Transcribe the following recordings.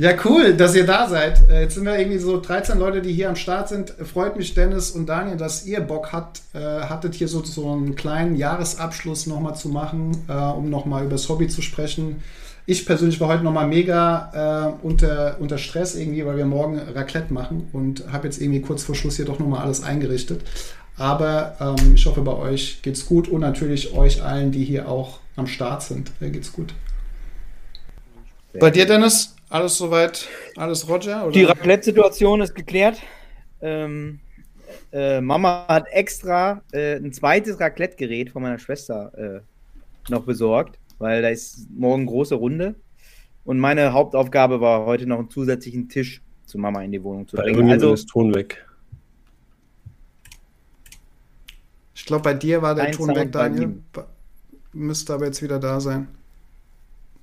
Ja, cool, dass ihr da seid. Äh, Jetzt sind wir irgendwie so 13 Leute, die hier am Start sind. Freut mich, Dennis und Daniel, dass ihr Bock habt, äh, hattet, hier so, so einen kleinen Jahresabschluss nochmal zu machen, äh, um nochmal über das Hobby zu sprechen. Ich persönlich war heute nochmal mega äh, unter, unter Stress irgendwie, weil wir morgen Raclette machen und habe jetzt irgendwie kurz vor Schluss hier doch nochmal alles eingerichtet. Aber ähm, ich hoffe, bei euch geht's gut und natürlich euch allen, die hier auch am Start sind, äh, geht's gut. Bei dir, Dennis? Alles soweit? Alles Roger? Oder? Die Raclette-Situation ist geklärt. Ähm, äh, Mama hat extra äh, ein zweites Raclette-Gerät von meiner Schwester äh, noch besorgt, weil da ist morgen große Runde. Und meine Hauptaufgabe war heute noch einen zusätzlichen Tisch zu Mama in die Wohnung zu Bei bringen. Also, ist Ton weg. Ich glaube, bei dir war der Ein Ton Sound weg, Daniel. Müsste aber jetzt wieder da sein.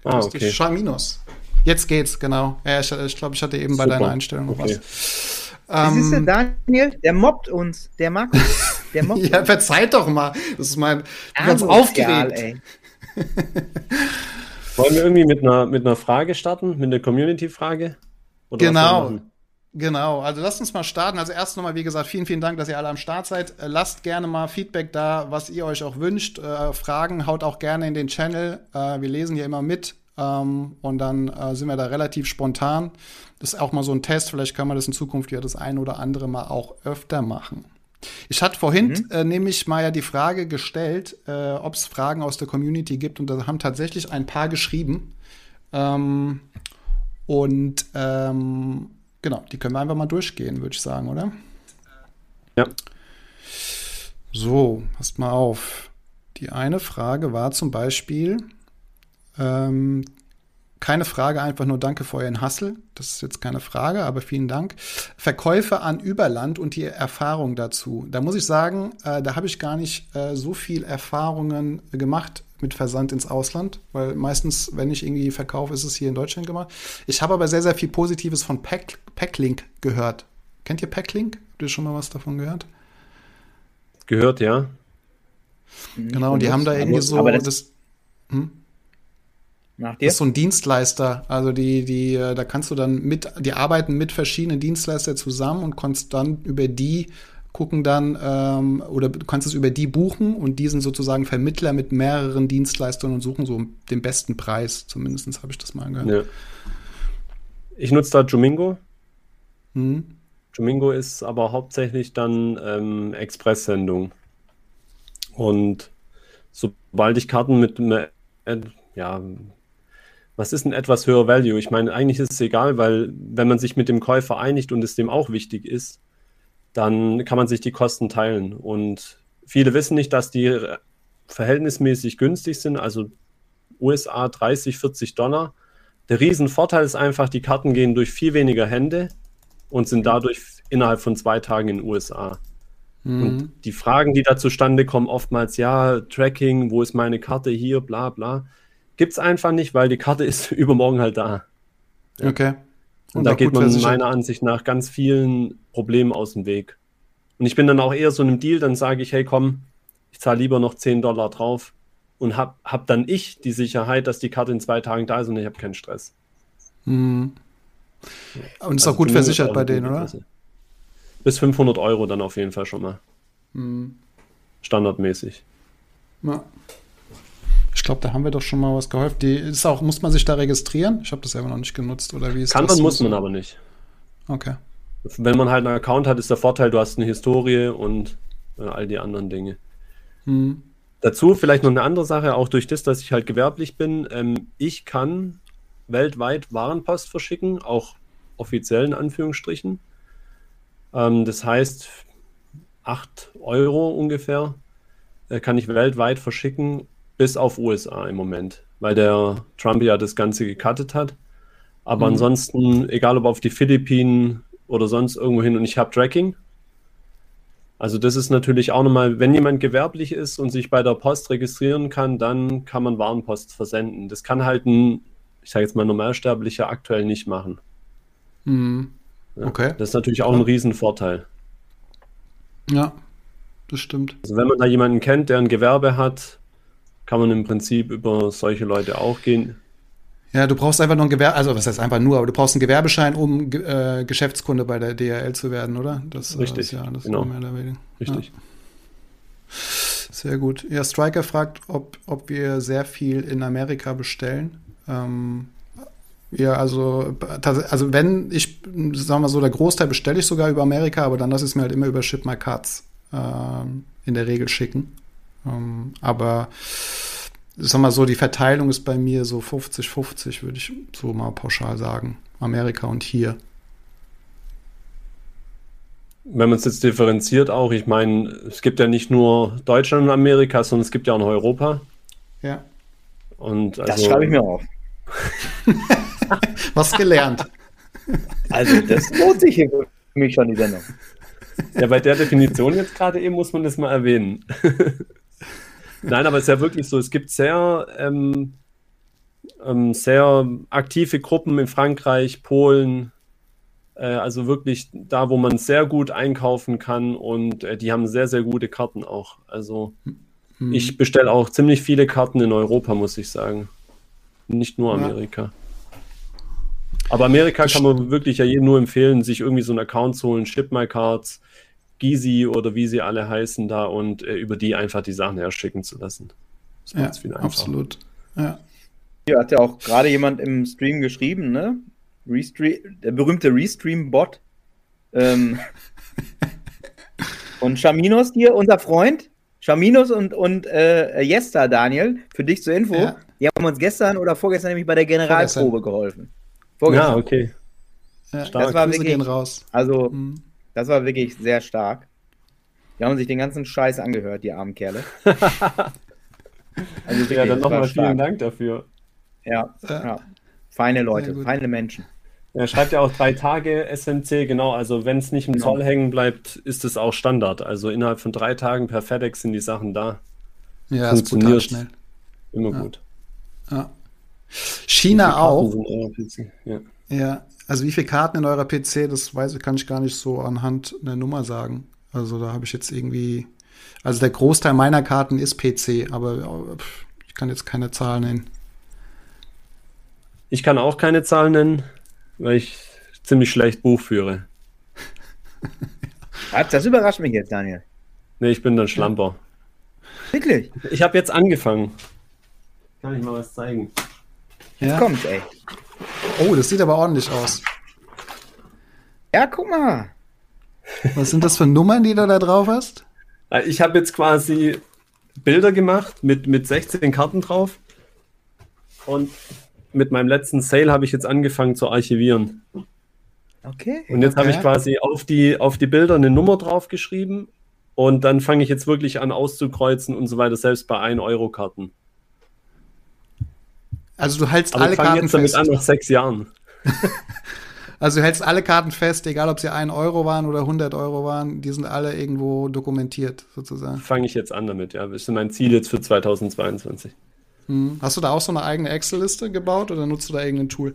Ah, okay. minus. Jetzt geht's, genau. Ja, ich, ich glaube, ich hatte eben bei Super. deiner Einstellung noch Okay. was. das ist der Ähm, Daniel, der mobbt uns. Der mag uns. Der mobbt ja, uns. verzeiht doch mal. Das ist mein. Bin ganz Asozial, aufgeregt. ey. Wollen wir irgendwie mit einer, mit einer Frage starten? Mit einer Community-Frage? Oder was wir Genau. Genau, also lasst uns mal starten. Also erst nochmal, wie gesagt, vielen, vielen Dank, dass ihr alle am Start seid. Äh, Lasst gerne mal Feedback da, was ihr euch auch wünscht. Äh, Fragen haut auch gerne in den Channel. Äh, wir lesen hier immer mit ähm, und dann äh, sind wir da relativ spontan. Das ist auch mal so ein Test. Vielleicht kann man das in Zukunft ja das ein oder andere mal auch öfter machen. Ich hatte vorhin äh, nämlich mal ja die Frage gestellt, äh, ob es Fragen aus der Community gibt und da haben tatsächlich ein paar geschrieben. Ähm, und ähm, genau, die können wir einfach mal durchgehen, würde ich sagen, oder? Ja. So, passt mal auf. Die eine Frage war zum Beispiel, ähm, keine Frage, einfach nur danke für euren Hassel. Das ist jetzt keine Frage, aber vielen Dank. Verkäufe an Überland und die Erfahrung dazu. Da muss ich sagen, äh, da habe ich gar nicht äh, so viel Erfahrungen gemacht mit Versand ins Ausland, weil meistens, wenn ich irgendwie verkaufe, ist es hier in Deutschland gemacht. Ich habe aber sehr, sehr viel Positives von Pack, Packlink gehört. Kennt ihr Packlink? Habt ihr schon mal was davon gehört? Gehört, ja. Genau, und die haben da irgendwie so Aber das, das nach dir? Das ist so ein Dienstleister. Also die, die, äh, da kannst du dann mit, die arbeiten mit verschiedenen Dienstleistern zusammen und kannst dann über die gucken dann, ähm, oder du kannst es über die buchen und die sind sozusagen Vermittler mit mehreren Dienstleistern und suchen so den besten Preis. Zumindest habe ich das mal gehört. ja. Ich nutze da Jumingo. Hm. Jumingo ist aber hauptsächlich dann ähm, Expresssendung. Und sobald ich Karten mit einer, äh, ja, was ist ein etwas höher Value? Ich meine, eigentlich ist es egal, weil wenn man sich mit dem Käufer einigt und es dem auch wichtig ist, dann kann man sich die Kosten teilen. Und viele wissen nicht, dass die äh, verhältnismäßig günstig sind, also USA 30, 40 Dollar. Der Riesenvorteil ist einfach, die Karten gehen durch viel weniger Hände und sind dadurch innerhalb von zwei Tagen in den USA. Mhm. Und die Fragen, die da zustande kommen, oftmals, ja, Tracking, wo ist meine Karte hier, bla bla, gibt es einfach nicht, weil die Karte ist übermorgen halt da. Okay. Und, da auch geht man meiner Ansicht nach ganz vielen Problemen aus dem Weg. Und ich bin dann auch eher so in einem Deal, dann sage ich, hey komm, ich zahle lieber noch 10 Dollar drauf und hab, hab dann ich die Sicherheit, dass die Karte in zwei Tagen da ist und ich habe keinen Stress. Mhm. Und ist Also auch gut versichert bei denen, oder? Bis 500 Euro dann auf jeden Fall schon mal. Mhm. Standardmäßig. Ja. Ich glaube, da haben wir doch schon mal was geholfen. Die ist auch, muss man sich da registrieren? Ich habe das selber noch nicht genutzt, oder wie ist Kann das? man, muss man aber nicht. Okay. Wenn man halt einen Account hat, ist der Vorteil, du hast eine Historie und äh, all die anderen Dinge. Mhm. Dazu vielleicht noch eine andere Sache, auch durch das, dass ich halt gewerblich bin. Ähm, ich kann weltweit Warenpost verschicken, auch offiziell in Anführungsstrichen. Ähm, das heißt, 8 Euro ungefähr äh, kann ich weltweit verschicken, bis auf USA im Moment, weil der Trump ja das Ganze gecuttet hat. Aber Mhm. ansonsten, egal ob auf die Philippinen oder sonst irgendwo hin, und ich habe Tracking, Also das ist natürlich auch nochmal, wenn jemand gewerblich ist und sich bei der Post registrieren kann, dann kann man Warenpost versenden. Das kann halt ein, ich sage jetzt mal, Normalsterblicher aktuell nicht machen. Mhm. Ja, Okay. Das ist natürlich auch ein Riesenvorteil. Ja, das stimmt. Also wenn man da jemanden kennt, der ein Gewerbe hat, kann man im Prinzip über solche Leute auch gehen. Ja, du brauchst einfach nur ein Gewerbe, also was heißt einfach nur, aber du brauchst einen Gewerbeschein, um äh, Geschäftskunde bei der DRL zu werden, oder? Das, äh, Richtig, ist ja das genau. Richtig. Sehr gut. Ja, Striker fragt, ob, ob wir sehr viel in Amerika bestellen. Ähm, ja, also, also wenn ich, sagen wir so, der Großteil bestelle ich sogar über Amerika, aber dann lasse ich es mir halt immer über Ship My Cards ähm, in der Regel schicken. Ähm, aber sag mal so, die Verteilung ist bei mir so 50-50, würde ich so mal pauschal sagen. Amerika und hier. Wenn man es jetzt differenziert auch, ich meine, es gibt ja nicht nur Deutschland und Amerika, sondern es gibt ja auch noch Europa. Ja. Und Das also, schreibe ich mir auf. Was gelernt. Also, das lohnt sich hier für mich schon, die Sendung. Ja, bei der Definition jetzt gerade eben muss man das mal erwähnen. Nein, aber es ist ja wirklich so, es gibt sehr, ähm, ähm, sehr aktive Gruppen in Frankreich, Polen, äh, also wirklich da, wo man sehr gut einkaufen kann und äh, die haben sehr, sehr gute Karten auch. Also Hm. ich bestelle auch ziemlich viele Karten in Europa, muss ich sagen. Nicht nur Ja. Amerika. Aber Amerika kann man wirklich ja jedem nur empfehlen, sich irgendwie so einen Account zu holen, Ship My Cards, Gizi oder wie sie alle heißen da und äh, über die einfach die Sachen herschicken zu lassen. Das Ja, viel einfacher. absolut. Ja. Hier hat ja auch gerade jemand im Stream geschrieben, ne? Restream, der berühmte Restream-Bot. Ähm, und Shaminos hier, unser Freund. Shaminos und, und äh, Jester, Daniel, für dich zur Info. Ja. Die haben uns gestern oder vorgestern nämlich bei der Generalprobe geholfen. Ja, Vorgestern. okay. ja. Stark. Das war Grüße wirklich- gehen raus. Also, Hm. Das war wirklich sehr stark. Die haben sich den ganzen Scheiß angehört, die armen Kerle. Also wirklich, Ja, dann nochmal vielen Dank dafür. Ja, Ja. ja. Feine Leute, feine Menschen. Er schreibt ja auch drei Tage SMC, genau. Also wenn es nicht im Genau. Zoll hängen bleibt, ist es auch Standard. Also innerhalb von drei Tagen per FedEx sind die Sachen da. Ja, Funktioniert. schnell. Immer Ja. gut. Ja. China auch. Ja. Ja, also wie viele Karten in eurer PC, das weiß ich, kann ich gar nicht so anhand einer Nummer sagen. Also da habe ich jetzt irgendwie, also der Großteil meiner Karten ist PC, aber pff, ich kann jetzt keine Zahl nennen. Ich kann auch keine Zahlen nennen, weil ich ziemlich schlecht Buch führe. Das überrascht mich jetzt, Daniel. Nee, ich bin dann Schlamper. Wirklich? Ich habe jetzt angefangen. Kann ich mal was zeigen? Jetzt Ja? kommt's, ey. Oh, das sieht aber ordentlich aus. Ja, guck mal. Was sind das für Nummern, die du da drauf hast? Äh, Ich habe jetzt quasi Bilder gemacht mit, mit 16 Karten drauf. Und mit meinem letzten Sale habe ich jetzt angefangen zu archivieren. Okay. Und jetzt habe Okay. ich quasi auf die, auf die Bilder eine Nummer draufgeschrieben. Und dann fange ich jetzt wirklich an auszukreuzen und so weiter, selbst bei 1-Euro-Karten. Also du hältst Aber alle ich fange Karten jetzt damit fest. an nach sechs Jahren. Also du hältst alle Karten fest, egal ob sie 1 Euro waren oder 100 Euro waren, die sind alle irgendwo dokumentiert sozusagen. Fange ich jetzt an damit, ja. Das ist mein Ziel jetzt für 2022. Hm. Hast du da auch so eine eigene Excel-Liste gebaut oder nutzt du da irgendein Tool?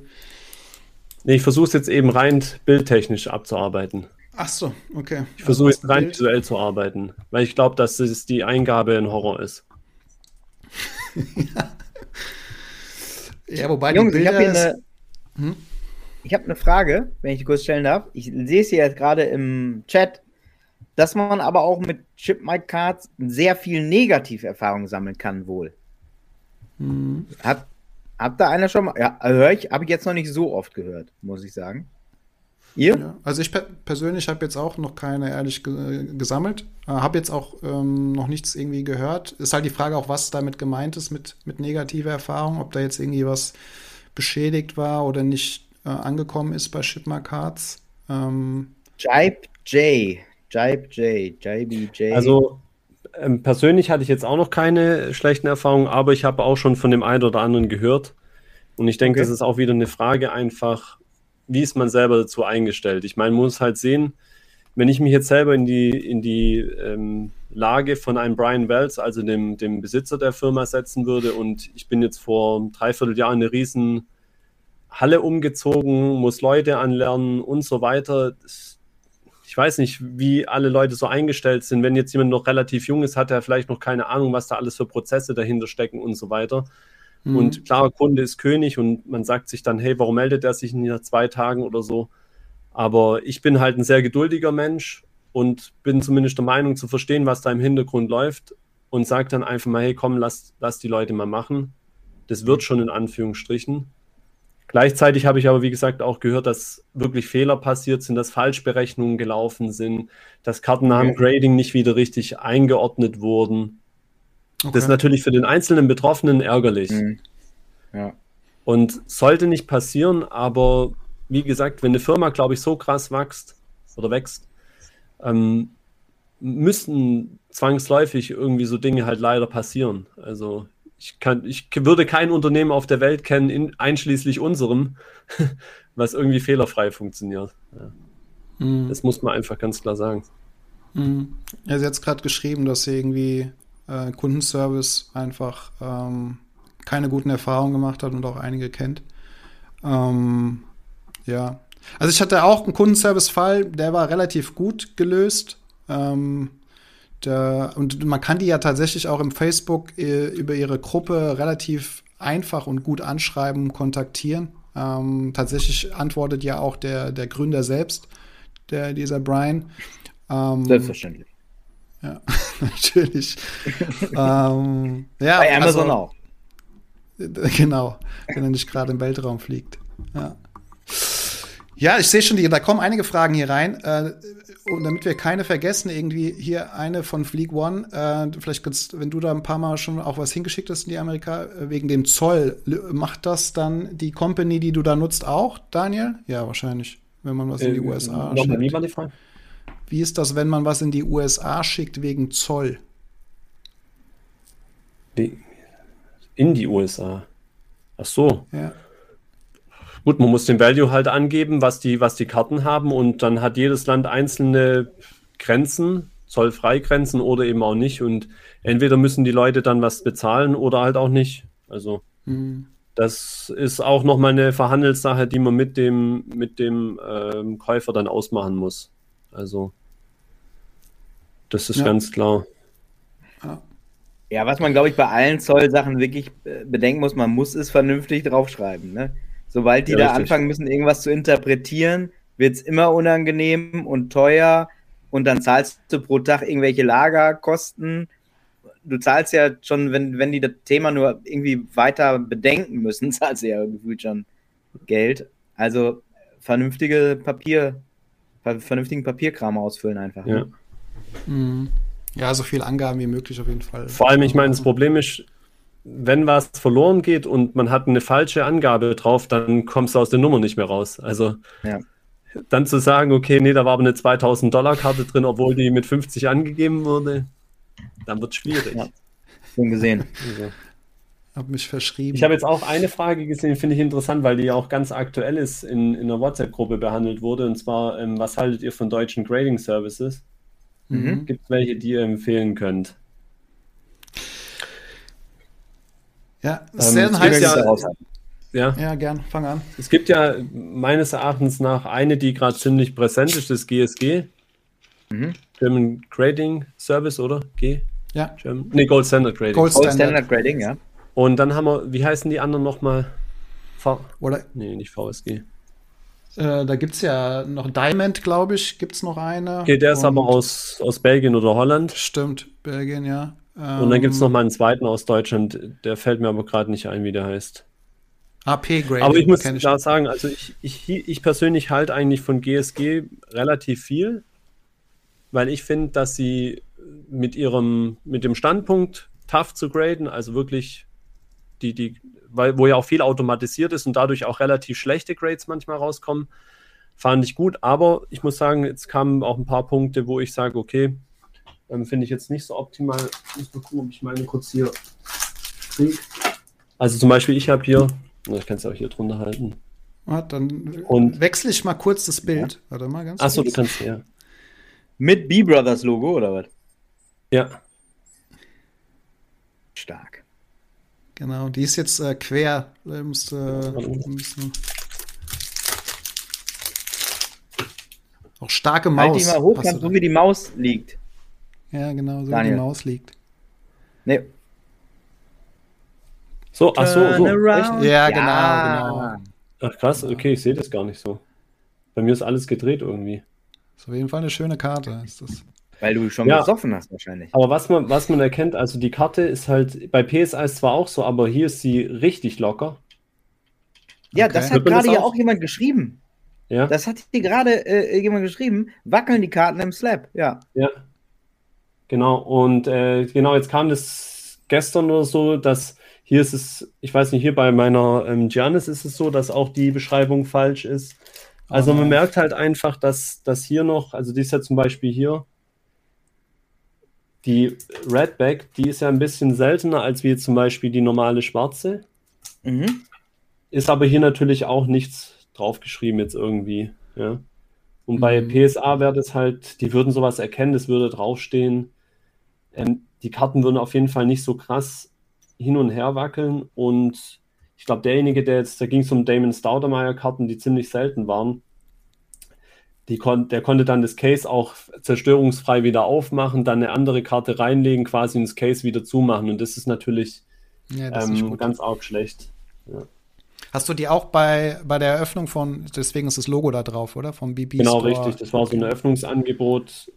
Nee, ich versuche es jetzt eben rein bildtechnisch abzuarbeiten. Ach so, okay. Ich versuche Also jetzt rein Bild- visuell zu arbeiten, weil ich glaube, dass es die Eingabe ein Horror ist. Ja, wobei Jungs, die ich Bilder habe eine. Hm? Ich habe eine Frage, wenn ich die kurz stellen darf. Ich sehe es hier jetzt gerade im Chat, dass man aber auch mit Chip My Cards sehr viel Negativerfahrung sammeln kann, wohl. Hm. Hat, hat da einer schon mal. Ja, höre ich, habe ich jetzt noch nicht so oft gehört, muss ich sagen. Ihr? Ja, also ich per persönlich habe jetzt auch noch keine ehrlich ge gesammelt. Äh, habe jetzt auch ähm, noch nichts irgendwie gehört. Ist halt die Frage auch, was damit gemeint ist mit, mit negativer Erfahrung, ob da jetzt irgendwie was beschädigt war oder nicht äh, angekommen ist bei Shipma Cards. Ähm, Jibe J. Jibe J. Jibe J. Also ähm, persönlich hatte ich jetzt auch noch keine schlechten Erfahrungen, aber ich habe auch schon von dem einen oder anderen gehört. Und ich denke, Okay. das ist auch wieder eine Frage einfach, wie ist man selber dazu eingestellt? Ich meine, man muss halt sehen, wenn ich mich jetzt selber in die, in die ähm, Lage von einem Brian Wells, also dem, dem Besitzer der Firma, setzen würde und ich bin jetzt vor dreiviertel Jahren eine riesen Halle umgezogen, muss Leute anlernen und so weiter. Ich weiß nicht, wie alle Leute so eingestellt sind. Wenn jetzt jemand noch relativ jung ist, hat er vielleicht noch keine Ahnung, was da alles für Prozesse dahinter stecken und so weiter. Mhm. Und klar, Kunde ist König und man sagt sich dann, hey, warum meldet er sich nach zwei Tagen oder so? Aber ich bin halt ein sehr geduldiger Mensch und bin zumindest der Meinung zu verstehen, was da im Hintergrund läuft und sage dann einfach mal, hey, komm, lass, lass die Leute mal machen. Das wird schon in Anführungsstrichen. Gleichzeitig habe ich aber, wie gesagt, auch gehört, dass wirklich Fehler passiert sind, dass Falschberechnungen gelaufen sind, dass Karten nach dem Grading nicht wieder richtig eingeordnet wurden. Okay. Das ist natürlich für den einzelnen Betroffenen ärgerlich. Mhm. Ja. Und sollte nicht passieren, aber wie gesagt, wenn eine Firma, glaube ich, so krass wächst oder wächst, ähm, müssen zwangsläufig irgendwie so Dinge halt leider passieren. Also ich kann, ich würde kein Unternehmen auf der Welt kennen, in, einschließlich unserem, was irgendwie fehlerfrei funktioniert. Ja. Mhm. Das muss man einfach ganz klar sagen. Mhm. Ja, sie hat es gerade geschrieben, dass sie irgendwie äh, Kundenservice einfach ähm, keine guten Erfahrungen gemacht hat und auch einige kennt. Ähm, ja. Also ich hatte auch einen Kundenservice-Fall, der war relativ gut gelöst. Ähm, der, und man kann die ja tatsächlich auch im Facebook äh, über ihre Gruppe relativ einfach und gut anschreiben, kontaktieren. Ähm, tatsächlich antwortet ja auch der, der Gründer selbst, der, dieser Brian. Ähm, Selbstverständlich. Ja, natürlich. ähm, ja, Bei Amazon also, auch. Genau, wenn er nicht gerade im Weltraum fliegt. Ja. Ja, ich sehe schon, die, da kommen einige Fragen hier rein. Äh, und damit wir keine vergessen, irgendwie hier eine von Fleek One. Äh, vielleicht kannst, wenn du da ein paar Mal schon auch was hingeschickt hast in die Amerika, äh, wegen dem Zoll, macht das dann die Company, die du da nutzt, auch, Daniel? Ja, wahrscheinlich, wenn man was in die äh, USA schickt. Wie, war die Frage? Wie ist das, wenn man was in die USA schickt wegen Zoll? In die USA? Ach so. Ja. Gut, man muss den Value halt angeben, was die, was die Karten haben und dann hat jedes Land einzelne Grenzen, Zollfreigrenzen oder eben auch nicht und entweder müssen die Leute dann was bezahlen oder halt auch nicht. Also mhm. das ist auch nochmal eine Verhandelssache, die man mit dem, mit dem ähm, Käufer dann ausmachen muss. Also das ist ja. ganz klar. Ja, was man, glaube ich, bei allen Zollsachen wirklich äh, bedenken muss, man muss es vernünftig draufschreiben. Ne? Sobald die ja, da richtig. anfangen müssen, irgendwas zu interpretieren, wird es immer unangenehm und teuer und dann zahlst du pro Tag irgendwelche Lagerkosten. Du zahlst ja schon, wenn, wenn die das Thema nur irgendwie weiter bedenken müssen, zahlst du ja gefühlt schon Geld. Also vernünftige Papier, vernünftigen Papierkram ausfüllen einfach. Ja. Ne? Ja, so viel Angaben wie möglich auf jeden Fall. Vor allem, ich meine, das Problem ist, wenn was verloren geht und man hat eine falsche Angabe drauf, dann kommst du aus der Nummer nicht mehr raus. Also ja. dann zu sagen, okay, nee, da war aber eine 2000 Dollar Karte drin, obwohl die mit 50 angegeben wurde, dann wird es schwierig. Ja. Schon gesehen. Also. Hab mich verschrieben. Ich habe jetzt auch eine Frage gesehen, finde ich interessant, weil die ja auch ganz aktuell ist, in, in einer WhatsApp-Gruppe behandelt wurde. Und zwar, ähm, was haltet ihr von deutschen Grading Services? Mhm. Gibt es welche, die ihr empfehlen könnt? Ja, sehr ähm, heiß ja, ja. ja, gern, fang an. Es gibt ja meines Erachtens nach eine, die gerade ziemlich präsent ist, das GSG. Mhm. German Grading Service, oder? G? Ja. German, nee, Gold Standard Grading. Gold Standard, Gold Standard Grading, ja. Und dann haben wir, wie heißen die anderen nochmal? V. Oder? Nee, nicht VSG. Äh, da gibt es ja noch Diamond, glaube ich, gibt es noch eine. Okay, der ist aber aus, aus Belgien oder Holland. Stimmt, Belgien, ja. Ähm, und dann gibt es noch mal einen zweiten aus Deutschland, der fällt mir aber gerade nicht ein, wie der heißt. AP Grade. Aber ich muss klar sagen, also ich, ich, ich persönlich halte eigentlich von GSG relativ viel, weil ich finde, dass sie mit ihrem, mit dem Standpunkt tough zu graden, also wirklich die, die, weil, wo ja auch viel automatisiert ist und dadurch auch relativ schlechte Grades manchmal rauskommen, fand ich gut. Aber ich muss sagen, jetzt kamen auch ein paar Punkte, wo ich sage, okay, ähm, finde ich jetzt nicht so optimal. Ich muss mal gucken, ob ich meine kurz hier kriege. Also zum Beispiel, ich habe hier, ich kann es ja auch hier drunter halten. Ah, dann und, wechsle ich mal kurz das Bild. Ja. Warte mal ganz Achso, du kannst ja. Mit B-Brothers Logo oder was? Ja. Stark. Genau, die ist jetzt äh, quer. Da musst, äh, ein bisschen auch starke Maus. Halt die mal hoch, so wie die Maus liegt. Ja, genau, so wie Daniel. die Maus liegt. Nee. So, ach so, so. Turnaround. Ja, genau, genau. Ach krass, okay, ich sehe das gar nicht so. Bei mir ist alles gedreht irgendwie. Ist auf jeden Fall eine schöne Karte. Ist das. Weil du schon Ja. gesoffen hast wahrscheinlich. Aber was man, was man erkennt, also die Karte ist halt, bei PSA ist zwar auch so, aber hier ist sie richtig locker. Ja, Okay. das hat gerade das ja auch- jemand geschrieben. Ja, Das hat hier gerade äh, jemand geschrieben. Wackeln die Karten im Slab. Ja. ja. Genau, und äh, genau, jetzt kam das gestern oder so, dass hier ist es, ich weiß nicht, hier bei meiner ähm, Giannis ist es so, dass auch die Beschreibung falsch ist. Also Oh man merkt halt einfach, dass, dass hier noch, also die ist ja zum Beispiel hier, die Redback, die ist ja ein bisschen seltener als wie zum Beispiel die normale schwarze. Mhm. Ist aber hier natürlich auch nichts draufgeschrieben jetzt irgendwie. Ja. Und bei Mhm. PSA wäre das halt, die würden sowas erkennen, das würde draufstehen. Ähm, die Karten würden auf jeden Fall nicht so krass hin und her wackeln. Und ich glaube, derjenige, der jetzt, da ging es um Damon Staudemeyer-Karten, die ziemlich selten waren, kon der konnte dann das Case auch zerstörungsfrei wieder aufmachen, dann eine andere Karte reinlegen, quasi ins Case wieder zumachen. Und das ist natürlich Ja, das ähm, gut. ganz arg schlecht. Hast du die auch bei, bei der Eröffnung von, deswegen ist das Logo da drauf, oder? Vom BB Genau, Store. richtig. Das war so ein Eröffnungsangebot,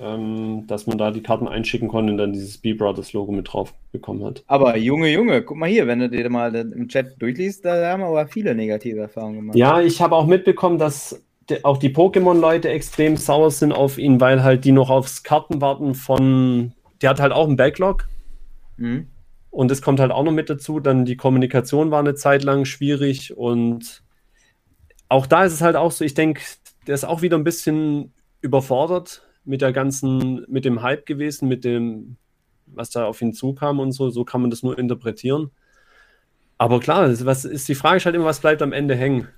ähm, dass man da die Karten einschicken konnte und dann dieses B-Brothers-Logo mit drauf bekommen hat. Aber Junge, Junge, guck mal hier, wenn du dir mal im Chat durchliest, da haben wir aber viele negative Erfahrungen gemacht. Ja, ich habe auch mitbekommen, dass auch die Pokémon-Leute extrem sauer sind auf ihn, weil halt die noch aufs Karten warten von. Der hat halt auch einen Backlog Mhm. und das kommt halt auch noch mit dazu. Dann die Kommunikation war eine Zeit lang schwierig und auch da ist es halt auch so, ich denke, der ist auch wieder ein bisschen überfordert mit der ganzen, mit dem Hype gewesen, mit dem, was da auf ihn zukam und so. So kann man das nur interpretieren. Aber klar, was ist die Frage ist halt immer, was bleibt am Ende hängen?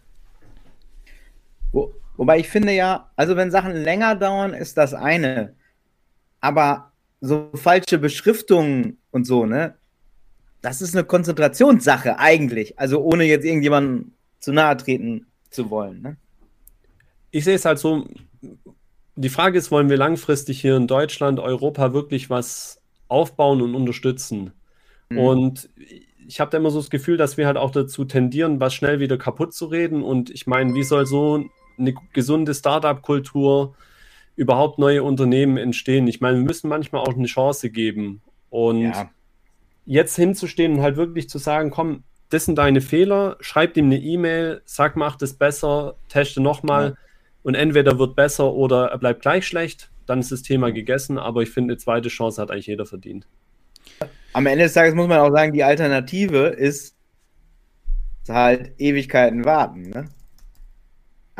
Wo, wobei ich finde ja, also wenn Sachen länger dauern, ist das eine. Aber so falsche Beschriftungen und so, ne? Das ist eine Konzentrationssache eigentlich. Also ohne jetzt irgendjemandem zu nahe treten zu wollen, ne? ich sehe es halt so, die Frage ist, wollen wir langfristig hier in Deutschland, Europa wirklich was aufbauen und unterstützen? Mhm. Und ich habe da immer so das Gefühl, dass wir halt auch dazu tendieren, was schnell wieder kaputt zu reden. Und ich meine, wie soll so eine gesunde Startup-Kultur überhaupt neue Unternehmen entstehen? Ich meine, wir müssen manchmal auch eine Chance geben. Und Ja. jetzt hinzustehen und halt wirklich zu sagen, komm, das sind deine Fehler, schreib ihm eine E-Mail, sag, mach das besser, teste nochmal Ja. und entweder wird besser oder er bleibt gleich schlecht, dann ist das Thema gegessen, aber ich finde, eine zweite Chance hat eigentlich jeder verdient. Am Ende des Tages muss man auch sagen, die Alternative ist halt Ewigkeiten warten, ne?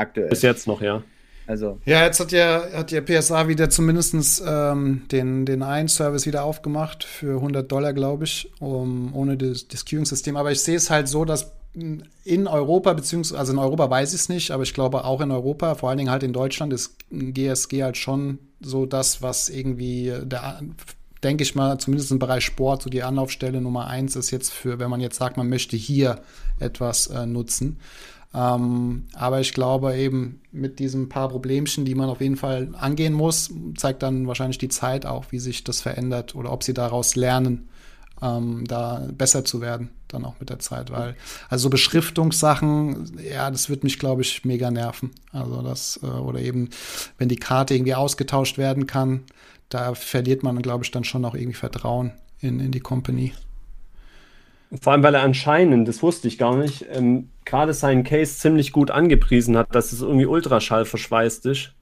Aktuell. Bis jetzt noch, ja. Also, Ja, jetzt hat ja, hat ja PSA wieder zumindest ähm, den, den einen Service wieder aufgemacht für 100 Dollar, glaube ich, um, ohne das, das Queuing-System. Aber ich sehe es halt so, dass in Europa, beziehungsweise, also in Europa weiß ich es nicht, aber ich glaube auch in Europa, vor allen Dingen halt in Deutschland, ist GSG halt schon so das, was irgendwie der, denke ich mal, zumindest im Bereich Sport, so die Anlaufstelle Nummer eins ist jetzt für, wenn man jetzt sagt, man möchte hier etwas äh, nutzen. Ähm, aber ich glaube eben mit diesen paar Problemchen, die man auf jeden Fall angehen muss, zeigt dann wahrscheinlich die Zeit auch, wie sich das verändert oder ob sie daraus lernen, ähm, da besser zu werden, dann auch mit der Zeit. Weil, also so Beschriftungssachen, ja, das wird mich, glaube ich, mega nerven. Also das, äh, oder eben, wenn die Karte irgendwie ausgetauscht werden kann, da verliert man, glaube ich, dann schon auch irgendwie Vertrauen in, in die Company. Vor allem, weil er anscheinend, das wusste ich gar nicht, ähm, gerade seinen Case ziemlich gut angepriesen hat, dass es irgendwie Ultraschall verschweißt ist.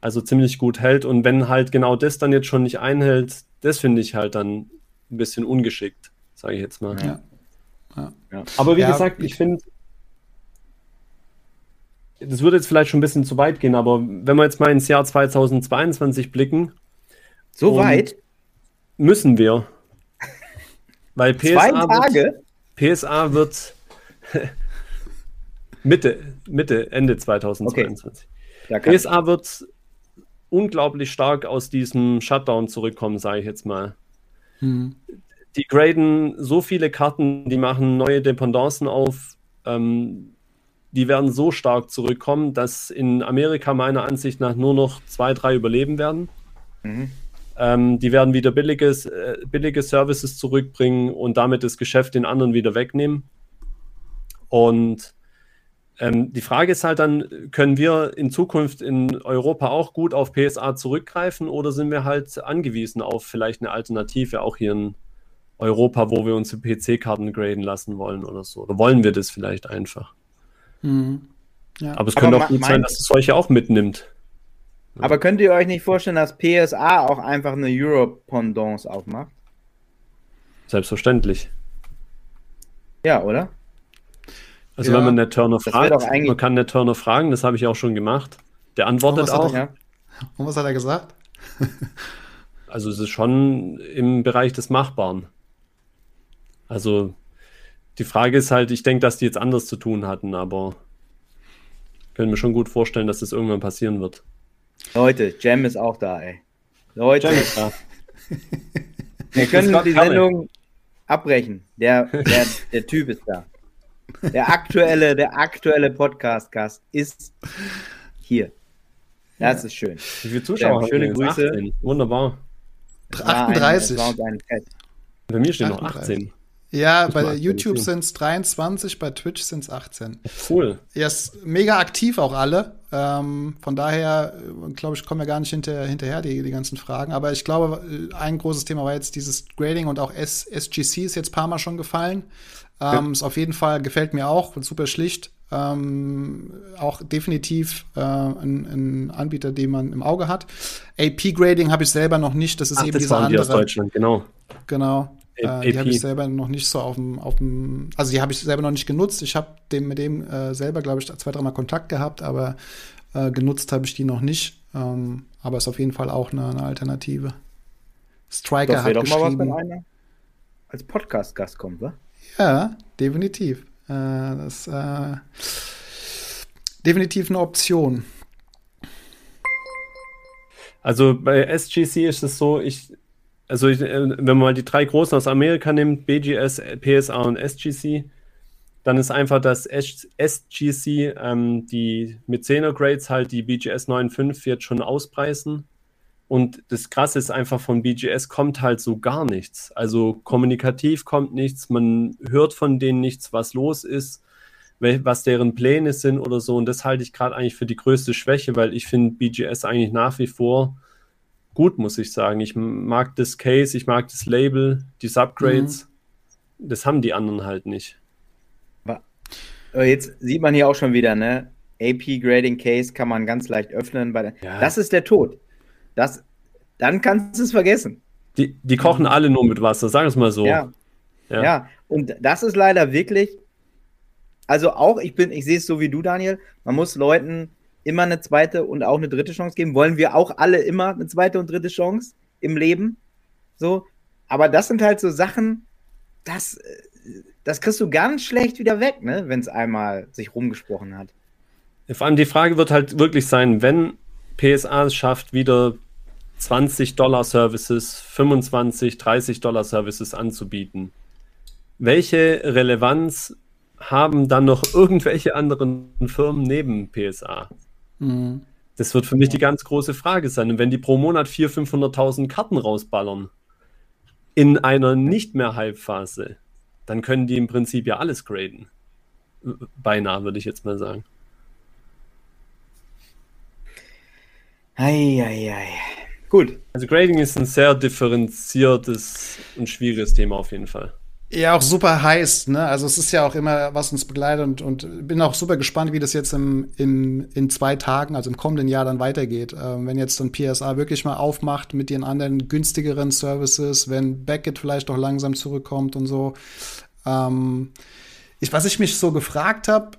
Also ziemlich gut hält. Und wenn halt genau das dann jetzt schon nicht einhält, das finde ich halt dann ein bisschen ungeschickt, sage ich jetzt mal. Ja. Aber wie Ja, gesagt, ich finde, das würde jetzt vielleicht schon ein bisschen zu weit gehen, aber wenn wir jetzt mal ins Jahr 2022 blicken, so weit? müssen wir. Weil Zwei PSA Tage? wird, PSA wird Mitte, Mitte, Ende 2022. Da kann PSA wird unglaublich stark aus diesem Shutdown zurückkommen, sage ich jetzt mal. Hm. Die graden so viele Karten, die machen neue Dependancen auf, ähm, die werden so stark zurückkommen, dass in Amerika meiner Ansicht nach nur noch zwei, drei überleben werden. Mhm. Ähm, die werden wieder billiges, äh, billige Services zurückbringen und damit das Geschäft den anderen wieder wegnehmen. Und ähm, die Frage ist halt dann, können wir in Zukunft in Europa auch gut auf PSA zurückgreifen oder sind wir halt angewiesen auf vielleicht eine Alternative auch hier in Europa, wo wir unsere PC-Karten graden lassen wollen oder so? Oder wollen wir das vielleicht einfach? Mhm. Ja. Aber es könnte auch gut sein, dass es solche auch mitnimmt. Aber könnt ihr euch nicht vorstellen, dass PSA auch einfach eine Europe-Pendance aufmacht? Selbstverständlich. Ja, oder? Also ja, wenn man Ned Turner fragt, man kann Ned Turner fragen, das habe ich auch schon gemacht. Der antwortet auch. Er, Und was hat er gesagt? also es ist schon im Bereich des Machbaren. Also die Frage ist halt, ich denke, dass die jetzt anders zu tun hatten, aber können mir schon gut vorstellen, dass das irgendwann passieren wird. Leute, Jam ist auch da, ey. Leute, Jam ist da. Wir können die Sendung abbrechen. Der, der, der Typ ist da. Der aktuelle, der aktuelle Podcast-Gast ist hier. Das ist schön. Wie viele Zuschauer ja, Schöne Grüße. 18. Wunderbar. 38. Bei mir stehen noch 18. Ja, ich bei YouTube sind es 23, bei Twitch sind es 18. Cool. Er ist mega aktiv auch alle. Ähm, von daher, äh, glaube ich, kommen wir gar nicht hinter, hinterher, die, die ganzen Fragen. Aber ich glaube, äh, ein großes Thema war jetzt dieses Grading und auch S SGC ist jetzt ein paar Mal schon gefallen. Ähm, ja. Ist auf jeden Fall, gefällt mir auch, super schlicht. Ähm, auch definitiv äh, ein, ein, Anbieter, den man im Auge hat. AP-Grading habe ich selber noch nicht. Das ist Ach, eben das dieser andere. Die aus Deutschland, genau. Genau. Äh, die habe ich selber noch nicht so auf dem, auf dem also die habe ich selber noch nicht genutzt. Ich habe dem mit dem äh, selber, glaube ich, zwei, dreimal Kontakt gehabt, aber äh, genutzt habe ich die noch nicht. Ähm, aber ist auf jeden Fall auch eine, eine Alternative. Striker das hat doch geschrieben. Mal was, wenn einer als Podcast-Gast kommt, wa? Ja, definitiv. Äh, das äh, definitiv eine Option. Also bei SGC ist es so, ich also ich, äh, wenn man mal die drei großen aus Amerika nimmt, BGS, PSA und SGC, dann ist einfach das SGC, ähm, die mit 10er Grades halt die BGS 9.5 jetzt schon auspreisen. Und das Krasse ist einfach, von BGS kommt halt so gar nichts. Also kommunikativ kommt nichts, man hört von denen nichts, was los ist, was deren Pläne sind oder so. Und das halte ich gerade eigentlich für die größte Schwäche, weil ich finde BGS eigentlich nach wie vor gut, muss ich sagen. Ich mag das Case, ich mag das Label, die Subgrades. Mhm. Das haben die anderen halt nicht. Jetzt sieht man hier auch schon wieder, ne? AP Grading Case kann man ganz leicht öffnen. Ja. Das ist der Tod. Das, dann kannst du es vergessen. Die, die kochen alle nur mit Wasser, sagen wir es mal so. Ja. ja. ja. und das ist leider wirklich, also auch, ich bin, ich sehe es so wie du, Daniel, man muss Leuten immer eine zweite und auch eine dritte Chance geben? Wollen wir auch alle immer eine zweite und dritte Chance im Leben? So, aber das sind halt so Sachen, das, das kriegst du ganz schlecht wieder weg, ne, wenn es einmal sich rumgesprochen hat. Vor allem die Frage wird halt wirklich sein, wenn PSA es schafft, wieder 20 Dollar Services, 25, 30 Dollar Services anzubieten, welche Relevanz haben dann noch irgendwelche anderen Firmen neben PSA? Mhm. Das wird für mich die ganz große Frage sein. Und wenn die pro Monat 400.000, 500.000 Karten rausballern, in einer nicht mehr Hype-Phase, dann können die im Prinzip ja alles graden. Beinahe, würde ich jetzt mal sagen. Eieiei. Gut. Also Grading ist ein sehr differenziertes und schwieriges Thema auf jeden Fall. Ja, auch super heiß, ne? Also es ist ja auch immer, was uns begleitet und, und bin auch super gespannt, wie das jetzt im, in, in zwei Tagen, also im kommenden Jahr dann weitergeht. Ähm, wenn jetzt dann PSA wirklich mal aufmacht mit den anderen günstigeren Services, wenn Beckett vielleicht auch langsam zurückkommt und so. Ähm, ich, was ich mich so gefragt habe,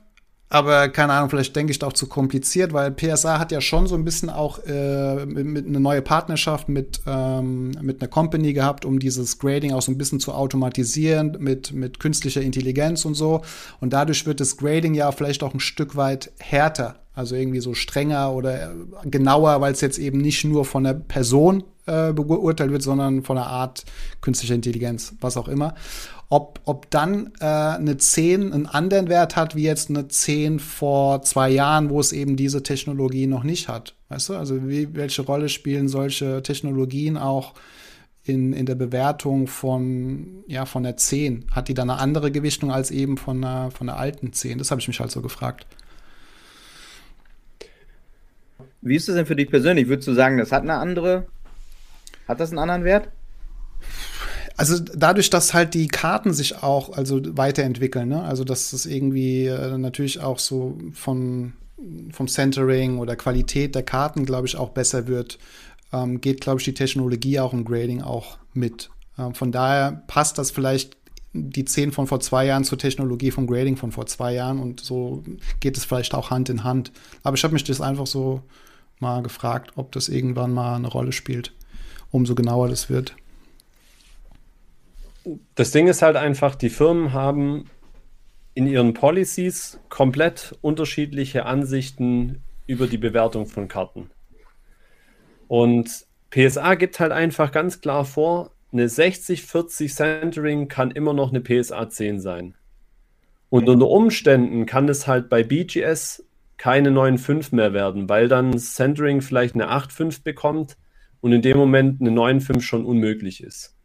aber keine Ahnung, vielleicht denke ich da auch zu kompliziert, weil PSA hat ja schon so ein bisschen auch äh, mit, mit eine neue Partnerschaft mit, ähm, mit einer Company gehabt, um dieses Grading auch so ein bisschen zu automatisieren mit, mit künstlicher Intelligenz und so. Und dadurch wird das Grading ja vielleicht auch ein Stück weit härter. Also irgendwie so strenger oder genauer, weil es jetzt eben nicht nur von der Person äh, beurteilt wird, sondern von der Art künstlicher Intelligenz, was auch immer. Ob, ob dann äh, eine 10 einen anderen Wert hat, wie jetzt eine 10 vor zwei Jahren, wo es eben diese Technologie noch nicht hat. Weißt du? Also wie, welche Rolle spielen solche Technologien auch in, in der Bewertung von, ja, von der 10? Hat die dann eine andere Gewichtung als eben von einer, von der alten 10? Das habe ich mich halt so gefragt. Wie ist das denn für dich persönlich? Würdest du sagen, das hat eine andere, hat das einen anderen Wert? Also dadurch, dass halt die Karten sich auch also weiterentwickeln, ne? also dass es irgendwie äh, natürlich auch so von vom Centering oder Qualität der Karten, glaube ich, auch besser wird, ähm, geht, glaube ich, die Technologie auch im Grading auch mit. Ähm, von daher passt das vielleicht die 10 von vor zwei Jahren zur Technologie vom Grading von vor zwei Jahren und so geht es vielleicht auch Hand in Hand. Aber ich habe mich das einfach so mal gefragt, ob das irgendwann mal eine Rolle spielt, umso genauer das wird. Das Ding ist halt einfach, die Firmen haben in ihren Policies komplett unterschiedliche Ansichten über die Bewertung von Karten. Und PSA gibt halt einfach ganz klar vor, eine 60-40 Centering kann immer noch eine PSA 10 sein. Und unter Umständen kann es halt bei BGS keine 9,5 mehr werden, weil dann Centering vielleicht eine 8,5 bekommt und in dem Moment eine 9,5 schon unmöglich ist.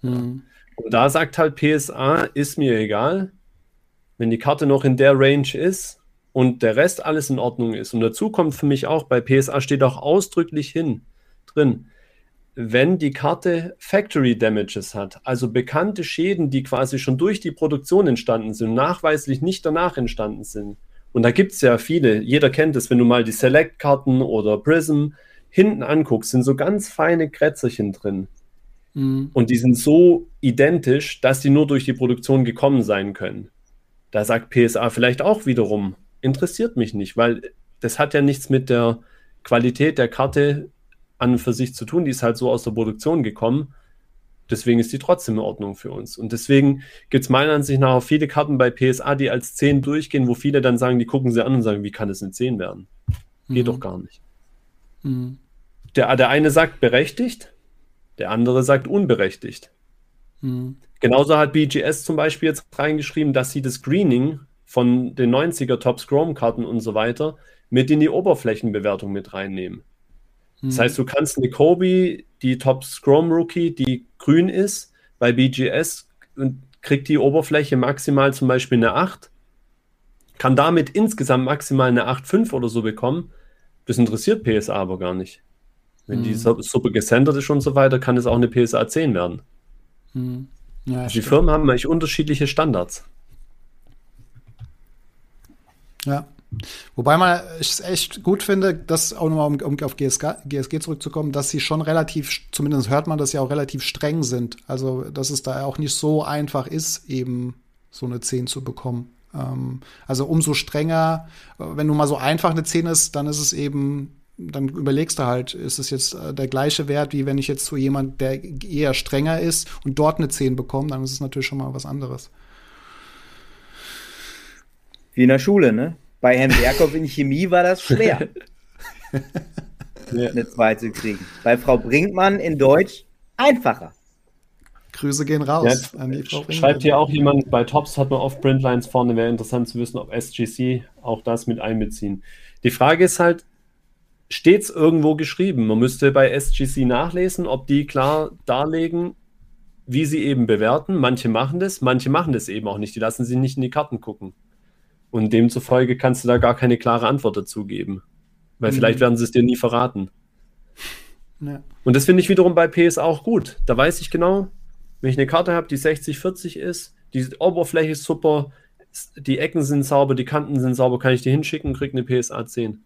Hm. Und da sagt halt PSA, ist mir egal, wenn die Karte noch in der Range ist und der Rest alles in Ordnung ist. Und dazu kommt für mich auch, bei PSA steht auch ausdrücklich hin drin, wenn die Karte Factory Damages hat, also bekannte Schäden, die quasi schon durch die Produktion entstanden sind, nachweislich nicht danach entstanden sind, und da gibt es ja viele. Jeder kennt es, wenn du mal die Select-Karten oder Prism hinten anguckst, sind so ganz feine Krätzerchen drin. Mhm. Und die sind so identisch, dass die nur durch die Produktion gekommen sein können. Da sagt PSA vielleicht auch wiederum, interessiert mich nicht, weil das hat ja nichts mit der Qualität der Karte an und für sich zu tun. Die ist halt so aus der Produktion gekommen. Deswegen ist die trotzdem in Ordnung für uns. Und deswegen gibt es meiner Ansicht nach auch viele Karten bei PSA, die als 10 durchgehen, wo viele dann sagen, die gucken sie an und sagen, wie kann es eine 10 werden? Geht mhm. doch gar nicht. Mhm. Der, der eine sagt berechtigt, der andere sagt unberechtigt. Mhm. Genauso hat BGS zum Beispiel jetzt reingeschrieben, dass sie das Screening von den 90er Top Scrum-Karten und so weiter mit in die Oberflächenbewertung mit reinnehmen. Das heißt, du kannst eine Kobe, die Top Scrum Rookie, die grün ist, bei BGS und kriegt die Oberfläche maximal zum Beispiel eine 8, kann damit insgesamt maximal eine 8,5 oder so bekommen. Das interessiert PSA aber gar nicht. Wenn mhm. die super gesendert ist und so weiter, kann es auch eine PSA 10 werden. Mhm. Ja, also die Firmen haben eigentlich unterschiedliche Standards. Ja. Wobei man es echt gut finde, dass auch nochmal, um, um auf GSG, GSG zurückzukommen, dass sie schon relativ, zumindest hört man das ja auch relativ streng sind. Also, dass es da auch nicht so einfach ist, eben so eine 10 zu bekommen. Ähm, also umso strenger, wenn du mal so einfach eine 10 ist, dann ist es eben, dann überlegst du halt, ist es jetzt äh, der gleiche Wert, wie wenn ich jetzt zu jemand, der eher strenger ist und dort eine 10 bekomme, dann ist es natürlich schon mal was anderes. Wie in der Schule, ne? Bei Herrn Berghoff in Chemie war das schwer, eine 2 zu kriegen. Bei Frau Brinkmann in Deutsch einfacher. Grüße gehen raus ja, an die Frau Schreibt hier auch jemand, bei Tops hat man oft Printlines vorne, wäre interessant zu wissen, ob SGC auch das mit einbeziehen. Die Frage ist halt, steht es irgendwo geschrieben? Man müsste bei SGC nachlesen, ob die klar darlegen, wie sie eben bewerten. Manche machen das, manche machen das eben auch nicht. Die lassen sie nicht in die Karten gucken. Und demzufolge kannst du da gar keine klare Antwort dazu geben. Weil mhm. vielleicht werden sie es dir nie verraten. Ja. Und das finde ich wiederum bei PS auch gut. Da weiß ich genau, wenn ich eine Karte habe, die 60-40 ist, die Oberfläche ist super, die Ecken sind sauber, die Kanten sind sauber, kann ich die hinschicken und kriege eine PSA 10.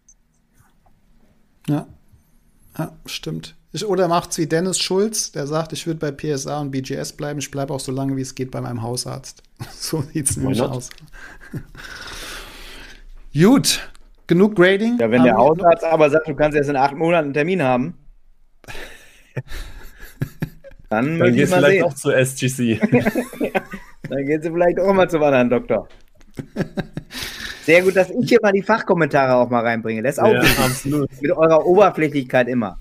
Ja. Ja, stimmt. Ich, oder macht es wie Dennis Schulz, der sagt, ich würde bei PSA und BGS bleiben, ich bleibe auch so lange, wie es geht bei meinem Hausarzt. so sieht es nämlich aus. Gut, genug Grading. Ja, wenn der Hausarzt aber sagt, du kannst erst in acht Monaten einen Termin haben. Dann, dann gehst du vielleicht sehen. auch zu SGC. ja, dann gehst du vielleicht auch mal zum anderen Doktor. Sehr gut, dass ich hier mal die Fachkommentare auch mal reinbringe. Das ist auch Ja, absolut. mit eurer Oberflächlichkeit immer.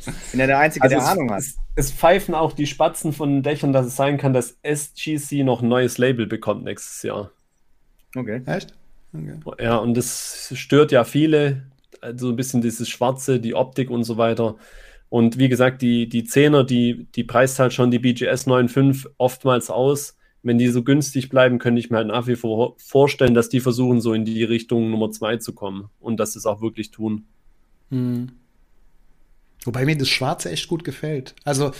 Ich bin ja der Einzige, der Also es, Ahnung hat. Es, es pfeifen auch die Spatzen von den Dächern, dass es sein kann, dass SGC noch ein neues Label bekommt nächstes Jahr. Okay. Echt? Okay. Ja, und das stört ja viele, also ein bisschen dieses Schwarze, die Optik und so weiter. Und wie gesagt, die, die 10er, die, die preist halt schon die BGS 9.5 oftmals aus. Wenn die so günstig bleiben, könnte ich mir halt nach wie vor vorstellen, dass die versuchen, so in die Richtung Nummer 2 zu kommen und dass sie es auch wirklich tun. Hm. Wobei mir das Schwarze echt gut gefällt. Also,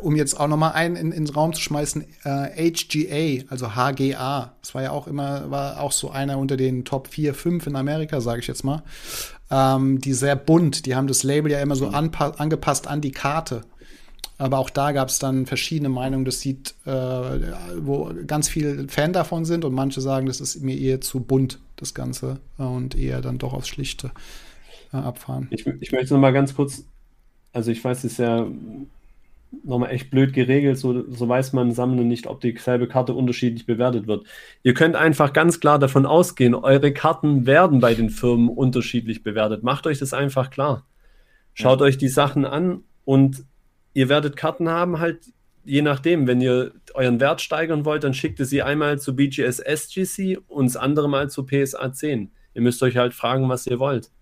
um jetzt auch nochmal einen in, in den Raum zu schmeißen, äh, HGA, also HGA, das war ja auch immer, war auch so einer unter den Top 4, 5 in Amerika, sage ich jetzt mal. Ähm, die sehr bunt, die haben das Label ja immer so angepasst an die Karte. Aber auch da gab es dann verschiedene Meinungen. Das sieht, äh, wo ganz viele Fan davon sind und manche sagen, das ist mir eher zu bunt, das Ganze, und eher dann doch aufs Schlichte äh, abfahren. Ich, ich möchte noch mal ganz kurz, also ich weiß, es ist ja nochmal echt blöd geregelt, so, so weiß man Sammler nicht, ob dieselbe Karte unterschiedlich bewertet wird. Ihr könnt einfach ganz klar davon ausgehen, eure Karten werden bei den Firmen unterschiedlich bewertet. Macht euch das einfach klar. Schaut ja. euch die Sachen an und ihr werdet Karten haben, halt je nachdem, wenn ihr euren Wert steigern wollt, dann schickt ihr sie einmal zu BGS SGC und das andere Mal zu PSA 10. Ihr müsst euch halt fragen, was ihr wollt.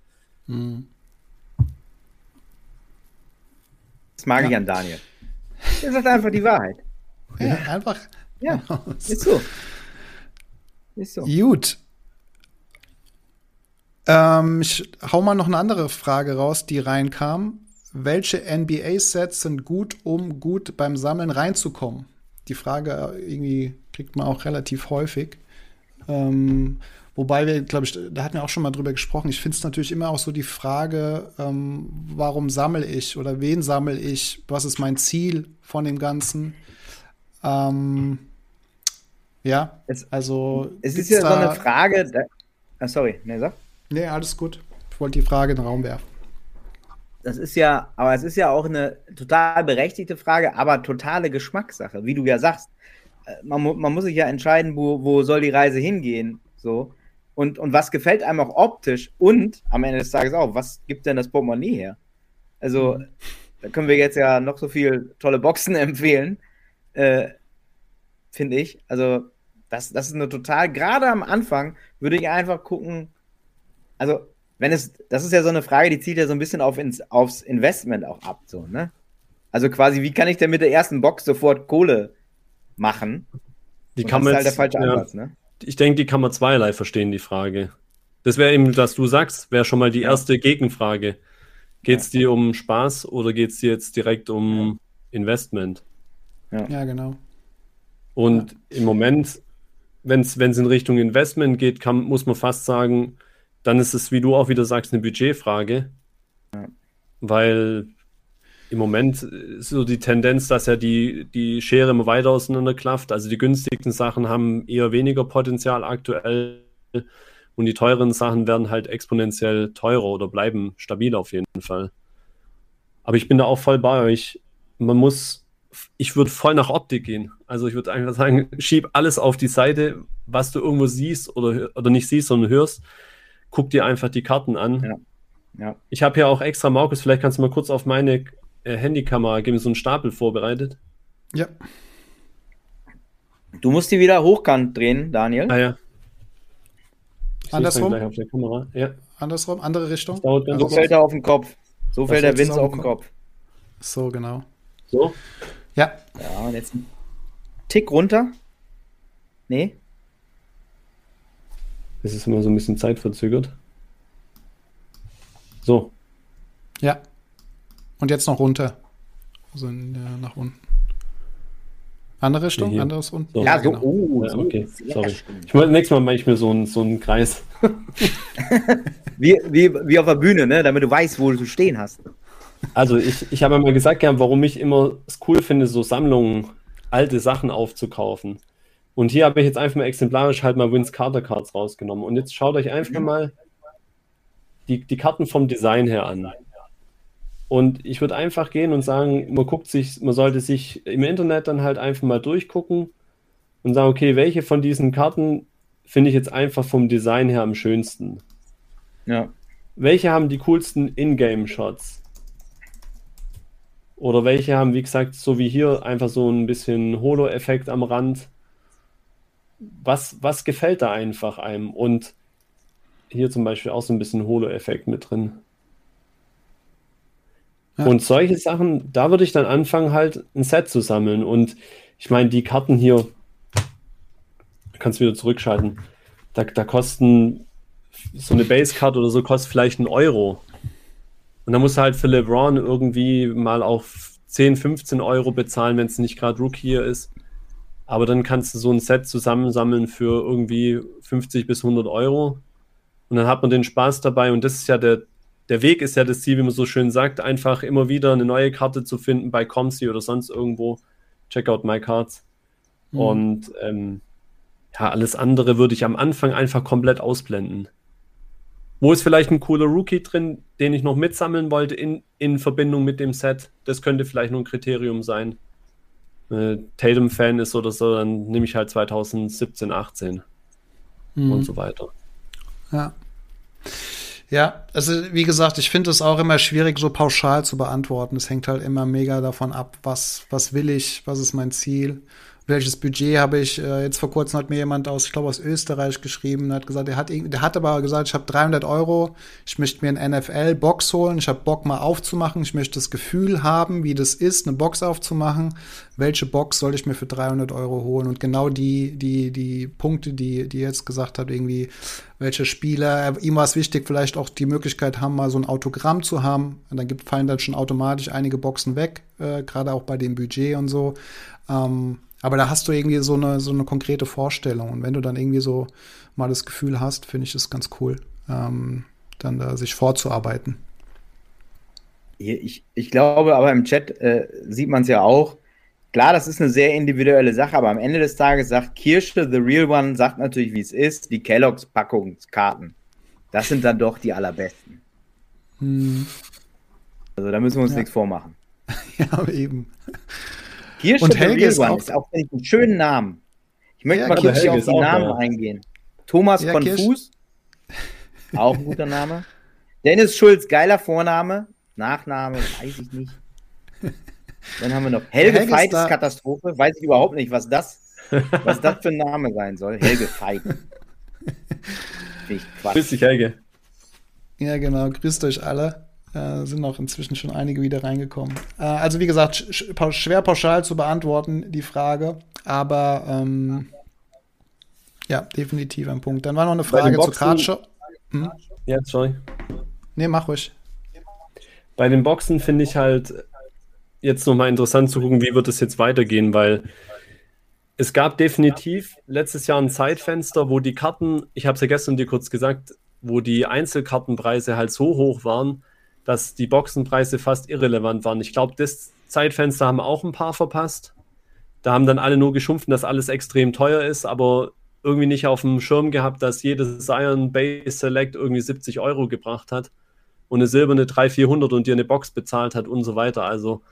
Hm. Das mag ja. ich an Daniel. Er sagt einfach die Wahrheit. Ja, einfach. Ja, ist so. Ist so. Gut. Ähm, ich hau mal noch eine andere Frage raus, die reinkam. Welche NBA-Sets sind gut, um gut beim Sammeln reinzukommen? Die Frage irgendwie kriegt man auch relativ häufig. Ähm, wobei wir, glaube ich, da hatten wir auch schon mal drüber gesprochen. Ich finde es natürlich immer auch so die Frage, ähm, warum sammle ich oder wen sammle ich? Was ist mein Ziel von dem Ganzen? Ähm, ja, es, also. Es ist ja so eine Frage. Da, ah, sorry, ne, sag. Nee, alles gut. Ich wollte die Frage in den Raum werfen das ist ja, aber es ist ja auch eine total berechtigte Frage, aber totale Geschmackssache, wie du ja sagst. Man, man muss sich ja entscheiden, wo, wo soll die Reise hingehen, so. Und, und was gefällt einem auch optisch und am Ende des Tages auch, was gibt denn das Portemonnaie her? Also, da können wir jetzt ja noch so viel tolle Boxen empfehlen, äh, finde ich. Also, das, das ist eine total, gerade am Anfang würde ich einfach gucken, also wenn es, das ist ja so eine Frage, die zielt ja so ein bisschen auf ins, aufs Investment auch ab, so, ne? Also quasi, wie kann ich denn mit der ersten Box sofort Kohle machen? Die kann man das ist halt jetzt, der falsche Ansatz, ne? Ich denke, die kann man zweierlei verstehen, die Frage. Das wäre eben, dass du sagst, wäre schon mal die erste Gegenfrage. Geht es ja. dir um Spaß oder geht es dir jetzt direkt um ja. Investment? Ja. ja, genau. Und im Moment, wenn es in Richtung Investment geht, kann, muss man fast sagen, dann ist es, wie du auch wieder sagst, eine Budgetfrage. Ja. Weil im Moment ist so die Tendenz, dass ja die, die Schere immer weiter auseinanderklafft. Also die günstigsten Sachen haben eher weniger Potenzial aktuell und die teuren Sachen werden halt exponentiell teurer oder bleiben stabil auf jeden Fall. Aber ich bin da auch voll bei euch. Man muss, ich würde voll nach Optik gehen. Also ich würde einfach sagen, schieb alles auf die Seite, was du irgendwo siehst oder, oder nicht siehst, sondern hörst guck dir einfach die Karten an. Ja. Ja. Ich habe ja auch extra, Markus, vielleicht kannst du mal kurz auf meine äh, Handykamera geben, so einen Stapel vorbereitet. Ja. Du musst die wieder hochkant drehen, Daniel. Ah ja. Ich Andersrum? Auf der Kamera. Ja. Andersrum, andere Richtung. So fällt er auf den Kopf. So fällt der Wind auf den Kopf. So, genau. So? Ja. Ja, und jetzt ein Tick runter. Nee. Das ist immer so ein bisschen zeitverzögert. So. Ja. Und jetzt noch runter. Also in, äh, nach unten. Andere Richtung? Hier. Anderes unten? So. Ja, so. genau. Oh, Ja, so. okay, sorry. schön. Ich wollte nächstes Mal mache ich mir so einen, so einen Kreis. Wie, wie, wie auf der Bühne, ne? damit du weißt, wo du stehen hast. Also ich, ich habe ja mal gesagt, warum ich immer es cool finde, so Sammlungen, alte Sachen aufzukaufen. Und hier habe ich jetzt einfach mal exemplarisch halt mal Vince Carter Cards rausgenommen. Und jetzt schaut euch einfach mal die, die Karten vom Design her an. Und ich würde einfach gehen und sagen, man guckt sich, man sollte sich im Internet dann halt einfach mal durchgucken und sagen, okay, welche von diesen Karten finde ich jetzt einfach vom Design her am schönsten. Ja. Welche haben die coolsten Ingame-Shots? Oder welche haben, wie gesagt, so wie hier, einfach so ein bisschen Holo-Effekt am Rand? Was, was gefällt da einfach einem? Und hier zum Beispiel auch so ein bisschen Holo-Effekt mit drin. Ja. Und solche Sachen, da würde ich dann anfangen, halt ein Set zu sammeln. Und ich meine, die Karten hier, kannst du wieder zurückschalten, da, da kosten so eine Base-Card oder so, kostet vielleicht einen Euro. Und dann musst du halt für LeBron irgendwie mal auch 10, 15 Euro bezahlen, wenn es nicht gerade Rookie hier ist. Aber dann kannst du so ein Set zusammensammeln für irgendwie 50 bis 100 Euro. Und dann hat man den Spaß dabei. Und das ist ja der, der Weg ist ja das Ziel, wie man so schön sagt, einfach immer wieder eine neue Karte zu finden bei Comsi oder sonst irgendwo. Check out my cards. Mhm. Und ähm, ja, alles andere würde ich am Anfang einfach komplett ausblenden. Wo ist vielleicht ein cooler Rookie drin, den ich noch mitsammeln wollte in, in Verbindung mit dem Set? Das könnte vielleicht nur ein Kriterium sein. Äh, Tatum-Fan ist oder so, dann nehme ich halt 2017, 18 mhm. und so weiter. Ja. Ja, also wie gesagt, ich finde es auch immer schwierig, so pauschal zu beantworten. Es hängt halt immer mega davon ab, was, was will ich, was ist mein Ziel welches Budget habe ich. Äh, jetzt vor kurzem hat mir jemand aus, ich glaube aus Österreich geschrieben, hat gesagt, er hat, der hat aber gesagt, ich habe 300 Euro, ich möchte mir einen NFL-Box holen, ich habe Bock mal aufzumachen, ich möchte das Gefühl haben, wie das ist, eine Box aufzumachen. Welche Box soll ich mir für 300 Euro holen? Und genau die, die, die Punkte, die, die jetzt gesagt hat, irgendwie, welche Spieler, ihm war es wichtig, vielleicht auch die Möglichkeit haben, mal so ein Autogramm zu haben. Und dann gibt, fallen dann schon automatisch einige Boxen weg, äh, gerade auch bei dem Budget und so. Ähm, aber da hast du irgendwie so eine, so eine konkrete Vorstellung. Und wenn du dann irgendwie so mal das Gefühl hast, finde ich es ganz cool, ähm, dann da sich vorzuarbeiten. Ich, ich glaube, aber im Chat äh, sieht man es ja auch. Klar, das ist eine sehr individuelle Sache, aber am Ende des Tages sagt Kirsche, The Real One, sagt natürlich, wie es ist, die Kellogg's Packungskarten. Das sind dann doch die allerbesten. Hm. Also da müssen wir uns ja. nichts vormachen. ja, eben. Kirsche und Helge ist auch, ist auch einen schönen Namen. Ich möchte ja, mal kurz hier auf die Namen da. eingehen. Thomas ja, Konfus, auch ein guter Name. Dennis Schulz, geiler Vorname. Nachname, weiß ich nicht. Dann haben wir noch Helge, Helge ist Katastrophe. Weiß ich überhaupt nicht, was das, was das für ein Name sein soll. Helge Veit. Grüß dich, Helge. Ja, genau. Grüßt euch alle. Äh, sind auch inzwischen schon einige wieder reingekommen. Äh, also wie gesagt, sch schwer pauschal zu beantworten, die Frage. Aber ähm, ja, definitiv ein Punkt. Dann war noch eine Frage zu Kartshow. Hm? Ja, sorry. Nee, mach ruhig. Bei den Boxen finde ich halt jetzt nochmal interessant zu gucken, wie wird es jetzt weitergehen, weil es gab definitiv letztes Jahr ein Zeitfenster, wo die Karten, ich habe es ja gestern dir kurz gesagt, wo die Einzelkartenpreise halt so hoch waren, dass die Boxenpreise fast irrelevant waren. Ich glaube, das Zeitfenster haben auch ein paar verpasst. Da haben dann alle nur geschumpft, dass alles extrem teuer ist, aber irgendwie nicht auf dem Schirm gehabt, dass jedes Iron Base Select irgendwie 70 Euro gebracht hat und eine silberne 300, 400 und dir eine Box bezahlt hat und so weiter. Also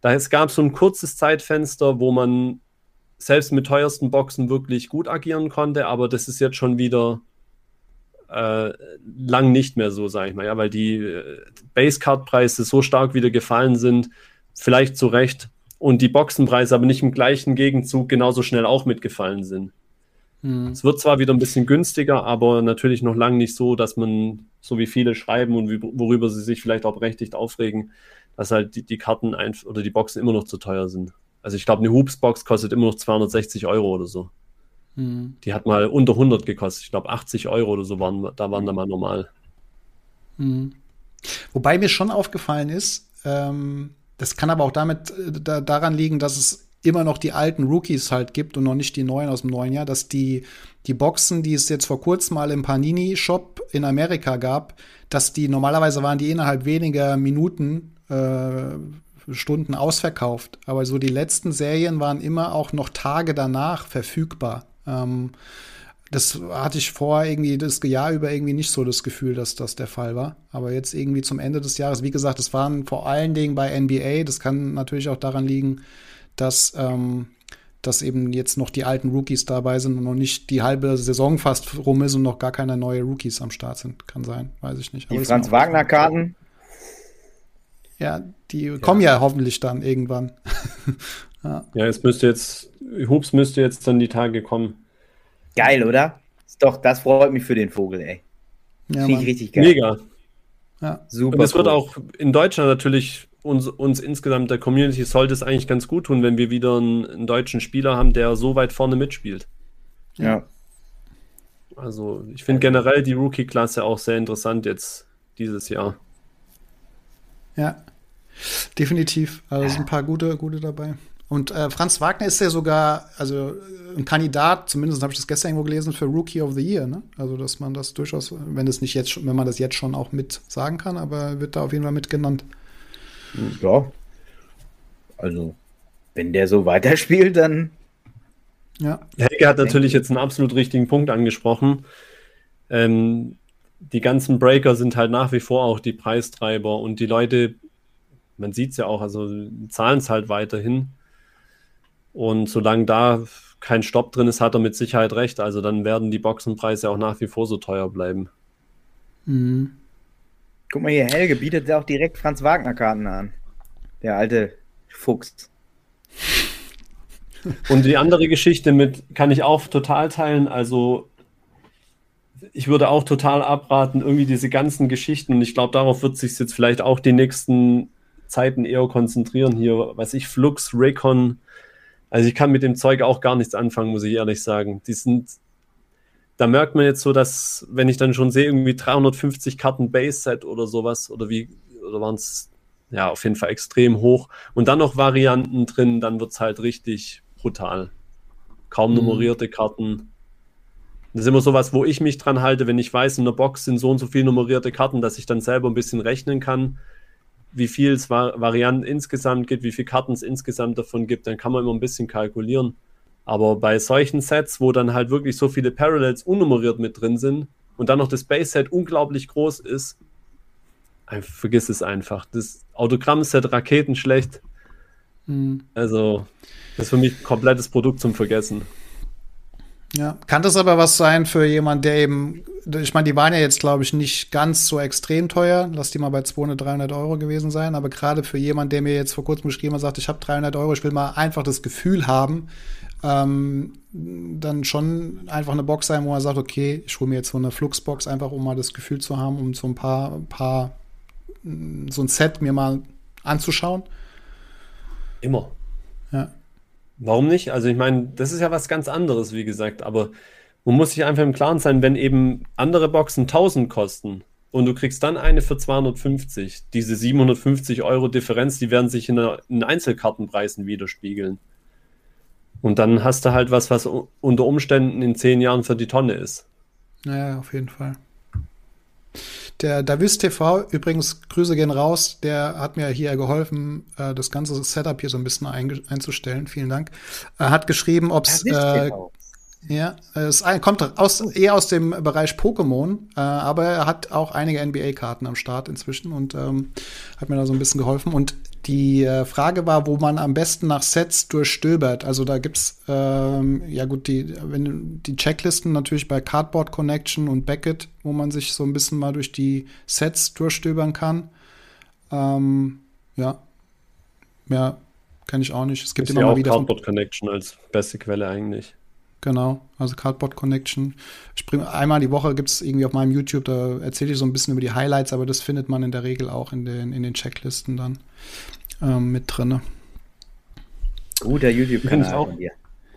da es gab so ein kurzes Zeitfenster, wo man selbst mit teuersten Boxen wirklich gut agieren konnte, aber das ist jetzt schon wieder äh, lang nicht mehr so, sage ich mal, ja, weil die äh, Basecard-Preise so stark wieder gefallen sind, vielleicht zu Recht, und die Boxenpreise aber nicht im gleichen Gegenzug genauso schnell auch mitgefallen sind. Hm. Es wird zwar wieder ein bisschen günstiger, aber natürlich noch lange nicht so, dass man, so wie viele schreiben und wie, worüber sie sich vielleicht auch berechtigt aufregen, dass halt die, die Karten oder die Boxen immer noch zu teuer sind. Also ich glaube, eine Hoops-Box kostet immer noch 260 Euro oder so. Mhm. Die hat mal unter 100 gekostet. Ich glaube, 80 Euro oder so waren, da waren da mal normal. Mhm. Wobei mir schon aufgefallen ist, ähm, das kann aber auch damit äh, da, daran liegen, dass es immer noch die alten Rookies halt gibt und noch nicht die neuen aus dem neuen Jahr, dass die, die Boxen, die es jetzt vor kurzem mal im Panini-Shop in Amerika gab, dass die normalerweise waren die innerhalb weniger Minuten, äh, Stunden ausverkauft. Aber so die letzten Serien waren immer auch noch Tage danach verfügbar. Ähm, das hatte ich vor irgendwie das Jahr über irgendwie nicht so das Gefühl, dass das der Fall war. Aber jetzt irgendwie zum Ende des Jahres, wie gesagt, das waren vor allen Dingen bei NBA. Das kann natürlich auch daran liegen, dass, ähm, dass eben jetzt noch die alten Rookies dabei sind und noch nicht die halbe Saison fast rum ist und noch gar keine neue Rookies am Start sind. Kann sein, weiß ich nicht. Die Franz-Wagner-Karten? Ja, die ja. kommen ja hoffentlich dann irgendwann. ja. ja, es müsste jetzt, Hubs müsste jetzt dann die Tage kommen. Geil, oder? Doch, das freut mich für den Vogel, ey. Ja, Finde ich richtig geil. Mega. Ja. Super. Und es cool. wird auch in Deutschland natürlich uns, uns insgesamt der Community sollte es eigentlich ganz gut tun, wenn wir wieder einen, einen deutschen Spieler haben, der so weit vorne mitspielt. Ja. Also ich finde generell die Rookie-Klasse auch sehr interessant jetzt dieses Jahr. Ja, definitiv. Also sind ein paar gute, gute dabei. Und äh, Franz Wagner ist ja sogar, also ein Kandidat, zumindest habe ich das gestern irgendwo gelesen, für Rookie of the Year. Ne? Also dass man das durchaus, wenn es nicht jetzt, wenn man das jetzt schon auch mit sagen kann, aber wird da auf jeden Fall mit genannt. Ja. Also, wenn der so weiterspielt, dann. Ja. Helge hat natürlich jetzt einen absolut richtigen Punkt angesprochen. Ähm, die ganzen Breaker sind halt nach wie vor auch die Preistreiber und die Leute, man sieht es ja auch, also zahlen es halt weiterhin. Und solange da kein Stopp drin ist, hat er mit Sicherheit recht. Also dann werden die Boxenpreise auch nach wie vor so teuer bleiben. Mhm. Guck mal hier, Helge bietet ja auch direkt Franz Wagner Karten an. Der alte Fuchs. Und die andere Geschichte mit kann ich auch total teilen. Also ich würde auch total abraten, irgendwie diese ganzen Geschichten. Und ich glaube, darauf wird sich jetzt vielleicht auch die nächsten Zeiten eher konzentrieren hier. Was ich, Flux, Raycon. Also ich kann mit dem Zeug auch gar nichts anfangen, muss ich ehrlich sagen. Die sind da merkt man jetzt so, dass, wenn ich dann schon sehe, irgendwie 350 Karten Base-Set oder sowas, oder wie, oder waren es, ja, auf jeden Fall extrem hoch. Und dann noch Varianten drin, dann wird es halt richtig brutal. Kaum mhm. nummerierte Karten. Das ist immer sowas, wo ich mich dran halte, wenn ich weiß, in der Box sind so und so viele nummerierte Karten, dass ich dann selber ein bisschen rechnen kann, wie viel es Varianten insgesamt gibt, wie viele Karten es insgesamt davon gibt, dann kann man immer ein bisschen kalkulieren. Aber bei solchen Sets, wo dann halt wirklich so viele Parallels unnummeriert mit drin sind und dann noch das Base-Set unglaublich groß ist, vergiss es einfach. Das Autogramm-Set raketenschlecht. Mhm. Also, das ist für mich ein komplettes Produkt zum Vergessen. Ja, kann das aber was sein für jemand, der eben, ich meine, die waren ja jetzt, glaube ich, nicht ganz so extrem teuer. Lass die mal bei 200, 300 Euro gewesen sein. Aber gerade für jemand, der mir jetzt vor kurzem geschrieben hat, sagt, ich habe 300 Euro, ich will mal einfach das Gefühl haben, ähm, dann schon einfach eine Box sein, wo man sagt, okay, ich hole mir jetzt so eine Fluxbox, einfach um mal das Gefühl zu haben, um so ein paar, paar, so ein Set mir mal anzuschauen. Immer. Ja. Warum nicht? Also ich meine, das ist ja was ganz anderes, wie gesagt, aber man muss sich einfach im Klaren sein, wenn eben andere Boxen 1000 kosten und du kriegst dann eine für 250, diese 750 Euro Differenz, die werden sich in, in Einzelkartenpreisen widerspiegeln. Und dann hast du halt was, was unter Umständen in zehn Jahren für die Tonne ist. Ja, auf jeden Fall. Der Davis TV, übrigens, Grüße gehen raus, der hat mir hier geholfen, äh, das ganze Setup hier so ein bisschen einzustellen. Vielen Dank. Er hat geschrieben, ob es äh, ja, es kommt aus, eher aus dem Bereich Pokémon, äh, aber er hat auch einige NBA-Karten am Start inzwischen und ähm, hat mir da so ein bisschen geholfen. Und die äh, Frage war, wo man am besten nach Sets durchstöbert. Also da gibt's ähm, ja gut die, wenn die Checklisten natürlich bei Cardboard Connection und Beckett, wo man sich so ein bisschen mal durch die Sets durchstöbern kann. Ähm, ja, ja, kann ich auch nicht. Es gibt immer mal wieder Cardboard Connection als beste Quelle eigentlich. Genau, also Cardboard Connection. Ich bring, einmal die Woche gibt es irgendwie auf meinem YouTube, da erzähle ich so ein bisschen über die Highlights, aber das findet man in der Regel auch in den, in den Checklisten dann ähm, mit drin. Guter YouTube-Kanal auch. Gut,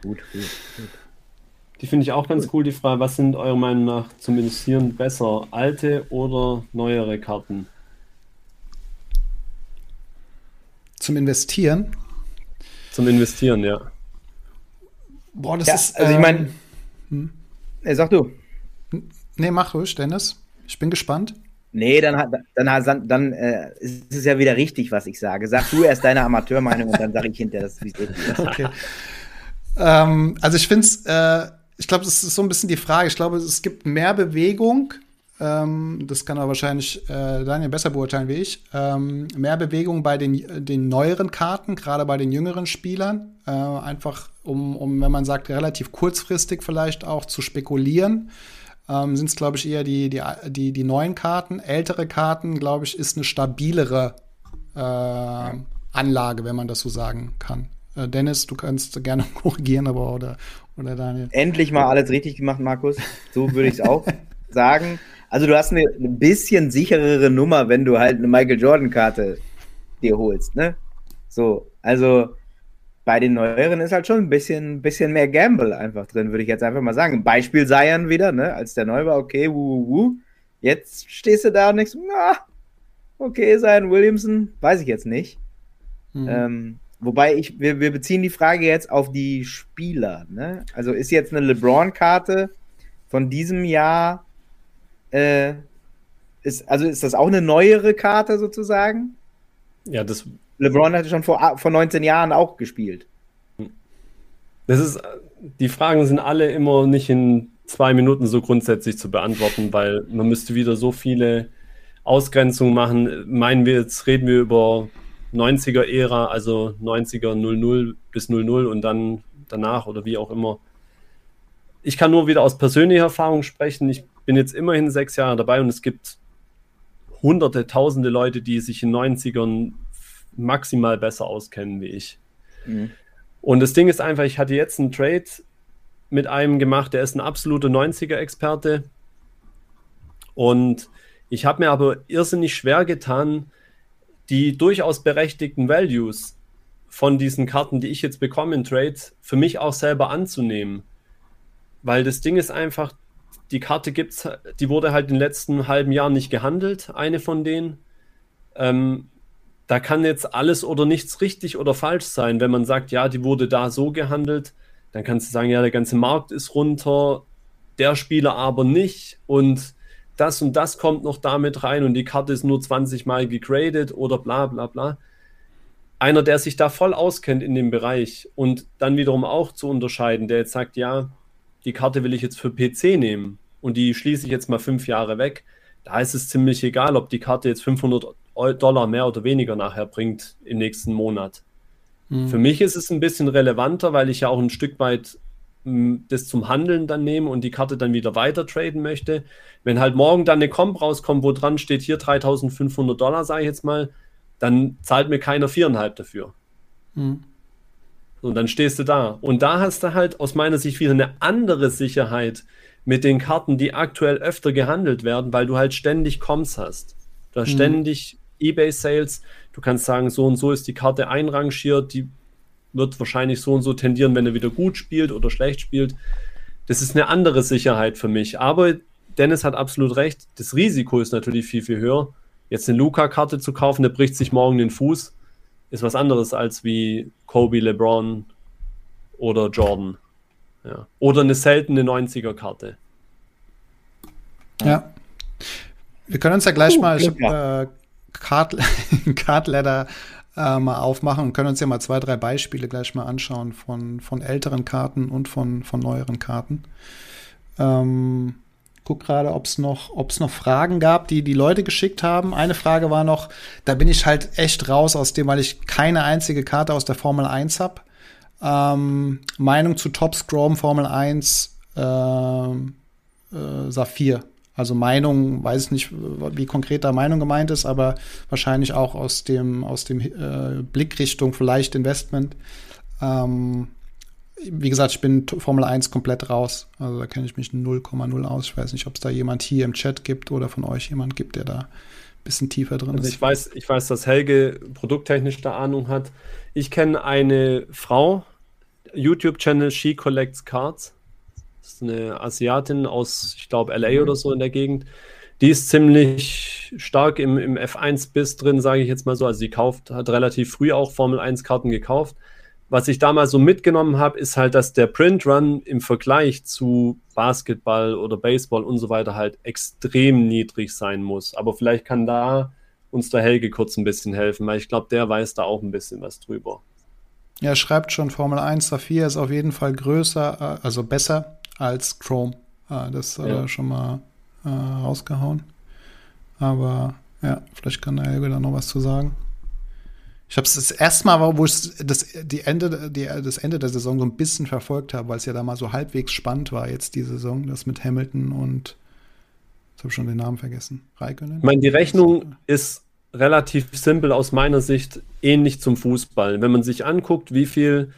gut, gut. Die finde ich auch ganz cool, die Frage, was sind eurer Meinung nach zum Investieren besser, alte oder neuere Karten? Zum Investieren? Zum Investieren, ja. Boah, das ja, ist. Also, ich meine. Ähm, hm? Sag du. Nee, mach ruhig, Dennis. Ich bin gespannt. Nee, dann, dann, dann, dann äh, ist es ja wieder richtig, was ich sage. Sag du erst deine Amateurmeinung und dann sage ich hinterher, dass es ist. Okay. ähm, also ich finde es, äh, ich glaube, das ist so ein bisschen die Frage. Ich glaube, es gibt mehr Bewegung ähm, das kann aber wahrscheinlich äh, Daniel besser beurteilen wie ich, ähm, mehr Bewegung bei den, den neueren Karten, gerade bei den jüngeren Spielern. Äh, einfach, um, um, wenn man sagt, relativ kurzfristig vielleicht auch zu spekulieren. Ähm, sind es, glaube ich, eher die, die, die, die neuen Karten. Ältere Karten, glaube ich, ist eine stabilere äh, Anlage, wenn man das so sagen kann. Äh, Dennis, du kannst gerne korrigieren, aber oder, oder Daniel. Endlich mal alles richtig gemacht, Markus. So würde ich es auch sagen. Also du hast eine, eine bisschen sicherere Nummer, wenn du halt eine Michael Jordan-Karte dir holst, ne? So, also bei den neueren ist halt schon ein bisschen, bisschen mehr Gamble einfach drin, würde ich jetzt einfach mal sagen. Beispiel Zion wieder, ne? Als der neu war, okay, wuh, wuh. Jetzt stehst du da und denkst, na, okay, Zion Williamson, weiß ich jetzt nicht. Mhm. Ähm, wobei ich, wir, wir beziehen die Frage jetzt auf die Spieler, ne? Also ist jetzt eine LeBron-Karte von diesem Jahr äh, ist, also ist das auch eine neuere Karte sozusagen? Ja, das. LeBron hatte schon vor, vor 19 Jahren auch gespielt. Das ist, die Fragen sind alle immer nicht in zwei Minuten so grundsätzlich zu beantworten, weil man müsste wieder so viele Ausgrenzungen machen. Meinen wir jetzt, reden wir über 90er-Ära, also 90er 00 bis 00 und dann danach oder wie auch immer. Ich kann nur wieder aus persönlicher Erfahrung sprechen. Ich bin jetzt immerhin sechs Jahre dabei und es gibt hunderte, tausende Leute, die sich in 90ern maximal besser auskennen wie ich. Mhm. Und das Ding ist einfach, ich hatte jetzt einen Trade mit einem gemacht, der ist ein absoluter 90er-Experte. Und ich habe mir aber irrsinnig schwer getan, die durchaus berechtigten Values von diesen Karten, die ich jetzt bekomme in Trade, für mich auch selber anzunehmen. Weil das Ding ist einfach, die Karte gibt's, die wurde halt in den letzten halben Jahren nicht gehandelt, eine von denen. Ähm, da kann jetzt alles oder nichts richtig oder falsch sein. Wenn man sagt, ja, die wurde da so gehandelt, dann kannst du sagen, ja, der ganze Markt ist runter, der Spieler aber nicht und das und das kommt noch damit rein und die Karte ist nur 20 Mal gegradet oder bla bla bla. Einer, der sich da voll auskennt in dem Bereich und dann wiederum auch zu unterscheiden, der jetzt sagt, ja, die Karte will ich jetzt für PC nehmen und die schließe ich jetzt mal fünf Jahre weg, da ist es ziemlich egal, ob die Karte jetzt 500 Dollar mehr oder weniger nachher bringt im nächsten Monat. Mhm. Für mich ist es ein bisschen relevanter, weil ich ja auch ein Stück weit hm, das zum Handeln dann nehme und die Karte dann wieder weiter traden möchte. Wenn halt morgen dann eine Comp rauskommt, wo dran steht, hier 3500 Dollar, sage ich jetzt mal, dann zahlt mir keiner viereinhalb dafür. Mhm. Und dann stehst du da. Und da hast du halt aus meiner Sicht wieder eine andere Sicherheit mit den Karten, die aktuell öfter gehandelt werden, weil du halt ständig Comms hast. Du hast mhm. ständig Ebay-Sales. Du kannst sagen, so und so ist die Karte einrangiert, die wird wahrscheinlich so und so tendieren, wenn er wieder gut spielt oder schlecht spielt. Das ist eine andere Sicherheit für mich. Aber Dennis hat absolut recht. Das Risiko ist natürlich viel, viel höher. Jetzt eine Luca-Karte zu kaufen, der bricht sich morgen den Fuß ist was anderes als wie Kobe, LeBron oder Jordan. Ja. Oder eine seltene 90er-Karte. Ja. Wir können uns ja gleich uh, mal äh, Card, äh, mal aufmachen und können uns ja mal zwei, drei Beispiele gleich mal anschauen von, von älteren Karten und von, von neueren Karten. Ähm, guck gerade, ob es noch, noch Fragen gab, die die Leute geschickt haben. Eine Frage war noch, da bin ich halt echt raus aus dem, weil ich keine einzige Karte aus der Formel 1 habe. Ähm, Meinung zu Top Scrum Formel 1 äh, äh, Saphir. Also Meinung, weiß ich nicht, wie konkret da Meinung gemeint ist, aber wahrscheinlich auch aus dem, aus dem äh, Blickrichtung vielleicht Investment. Ähm, wie gesagt, ich bin Formel 1 komplett raus. Also da kenne ich mich 0,0 aus. Ich weiß nicht, ob es da jemand hier im Chat gibt oder von euch jemand gibt, der da ein bisschen tiefer drin also ist. Ich weiß, ich weiß, dass Helge produkttechnisch da Ahnung hat. Ich kenne eine Frau, YouTube-Channel She Collects Cards. Das ist eine Asiatin aus, ich glaube, LA mhm. oder so in der Gegend. Die ist ziemlich stark im, im F1-Biss drin, sage ich jetzt mal so. Also sie kauft, hat relativ früh auch Formel 1-Karten gekauft was ich damals so mitgenommen habe, ist halt, dass der Print Run im Vergleich zu Basketball oder Baseball und so weiter halt extrem niedrig sein muss. Aber vielleicht kann da uns der Helge kurz ein bisschen helfen, weil ich glaube, der weiß da auch ein bisschen was drüber. Ja, schreibt schon, Formel 1 Saphir ist auf jeden Fall größer, äh, also besser als Chrome. Ah, das äh, ja. schon mal äh, rausgehauen. Aber ja, vielleicht kann der Helge da noch was zu sagen. Ich habe es das erste Mal, wo ich das, die Ende, die, das Ende der Saison so ein bisschen verfolgt habe, weil es ja da mal so halbwegs spannend war jetzt die Saison, das mit Hamilton und jetzt habe ich schon den Namen vergessen. Raikkonen? Ich meine, die Rechnung ist relativ simpel aus meiner Sicht, ähnlich zum Fußball. Wenn man sich anguckt, wie viel,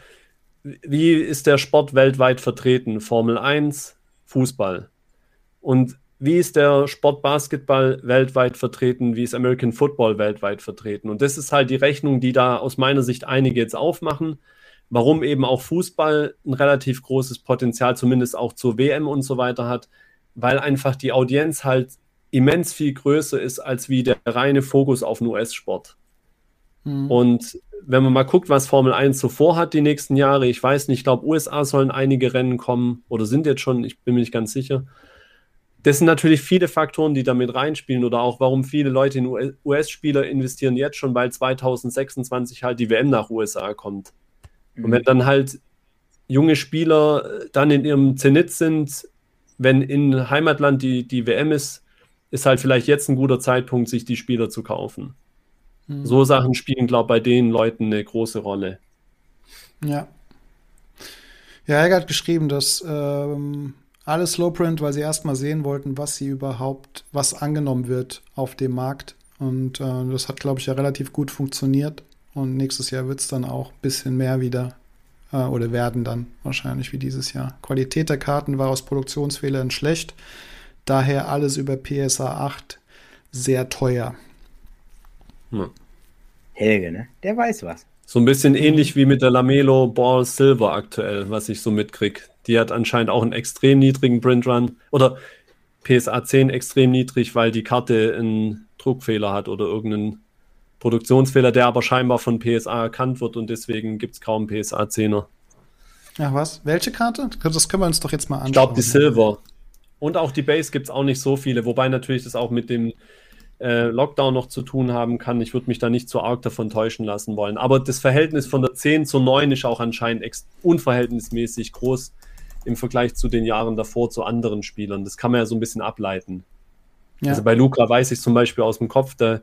wie ist der Sport weltweit vertreten? Formel 1, Fußball. Und wie ist der Sport Basketball weltweit vertreten, wie ist American Football weltweit vertreten. Und das ist halt die Rechnung, die da aus meiner Sicht einige jetzt aufmachen, warum eben auch Fußball ein relativ großes Potenzial, zumindest auch zur WM und so weiter hat, weil einfach die Audienz halt immens viel größer ist als wie der reine Fokus auf den US-Sport. Mhm. Und wenn man mal guckt, was Formel 1 so vorhat die nächsten Jahre, ich weiß nicht, ich glaube, USA sollen einige Rennen kommen oder sind jetzt schon, ich bin mir nicht ganz sicher das sind natürlich viele Faktoren, die damit reinspielen oder auch warum viele Leute in US-Spieler investieren jetzt schon, weil 2026 halt die WM nach USA kommt. Mhm. Und wenn dann halt junge Spieler äh, dann in ihrem Zenit sind, wenn in Heimatland die, die WM ist, ist halt vielleicht jetzt ein guter Zeitpunkt, sich die Spieler zu kaufen. Mhm. So Sachen spielen, glaube ich, bei den Leuten eine große Rolle. Ja. Ja, er hat geschrieben, dass ähm, alles Slowprint, weil sie erstmal sehen wollten, was sie überhaupt, was angenommen wird auf dem Markt. Und äh, das hat, glaube ich, ja relativ gut funktioniert. Und nächstes Jahr wird es dann auch ein bisschen mehr wieder äh, oder werden dann wahrscheinlich wie dieses Jahr. Qualität der Karten war aus Produktionsfehlern schlecht. Daher alles über PSA 8 sehr teuer. Hm. Helge, ne? Der weiß was. So ein bisschen ähnlich wie mit der Lamelo Ball Silver aktuell, was ich so mitkriege. Die hat anscheinend auch einen extrem niedrigen Print Run oder PSA 10 extrem niedrig, weil die Karte einen Druckfehler hat oder irgendeinen Produktionsfehler, der aber scheinbar von PSA erkannt wird und deswegen gibt es kaum PSA 10er. Ach was? Welche Karte? Das können wir uns doch jetzt mal anschauen. Ich glaube, die Silver. Und auch die Base gibt es auch nicht so viele, wobei natürlich das auch mit dem äh, Lockdown noch zu tun haben kann. Ich würde mich da nicht zu arg davon täuschen lassen wollen. Aber das Verhältnis von der 10 zur 9 ist auch anscheinend unverhältnismäßig groß im Vergleich zu den Jahren davor zu anderen Spielern. Das kann man ja so ein bisschen ableiten. Ja. Also bei Luca weiß ich zum Beispiel aus dem Kopf, da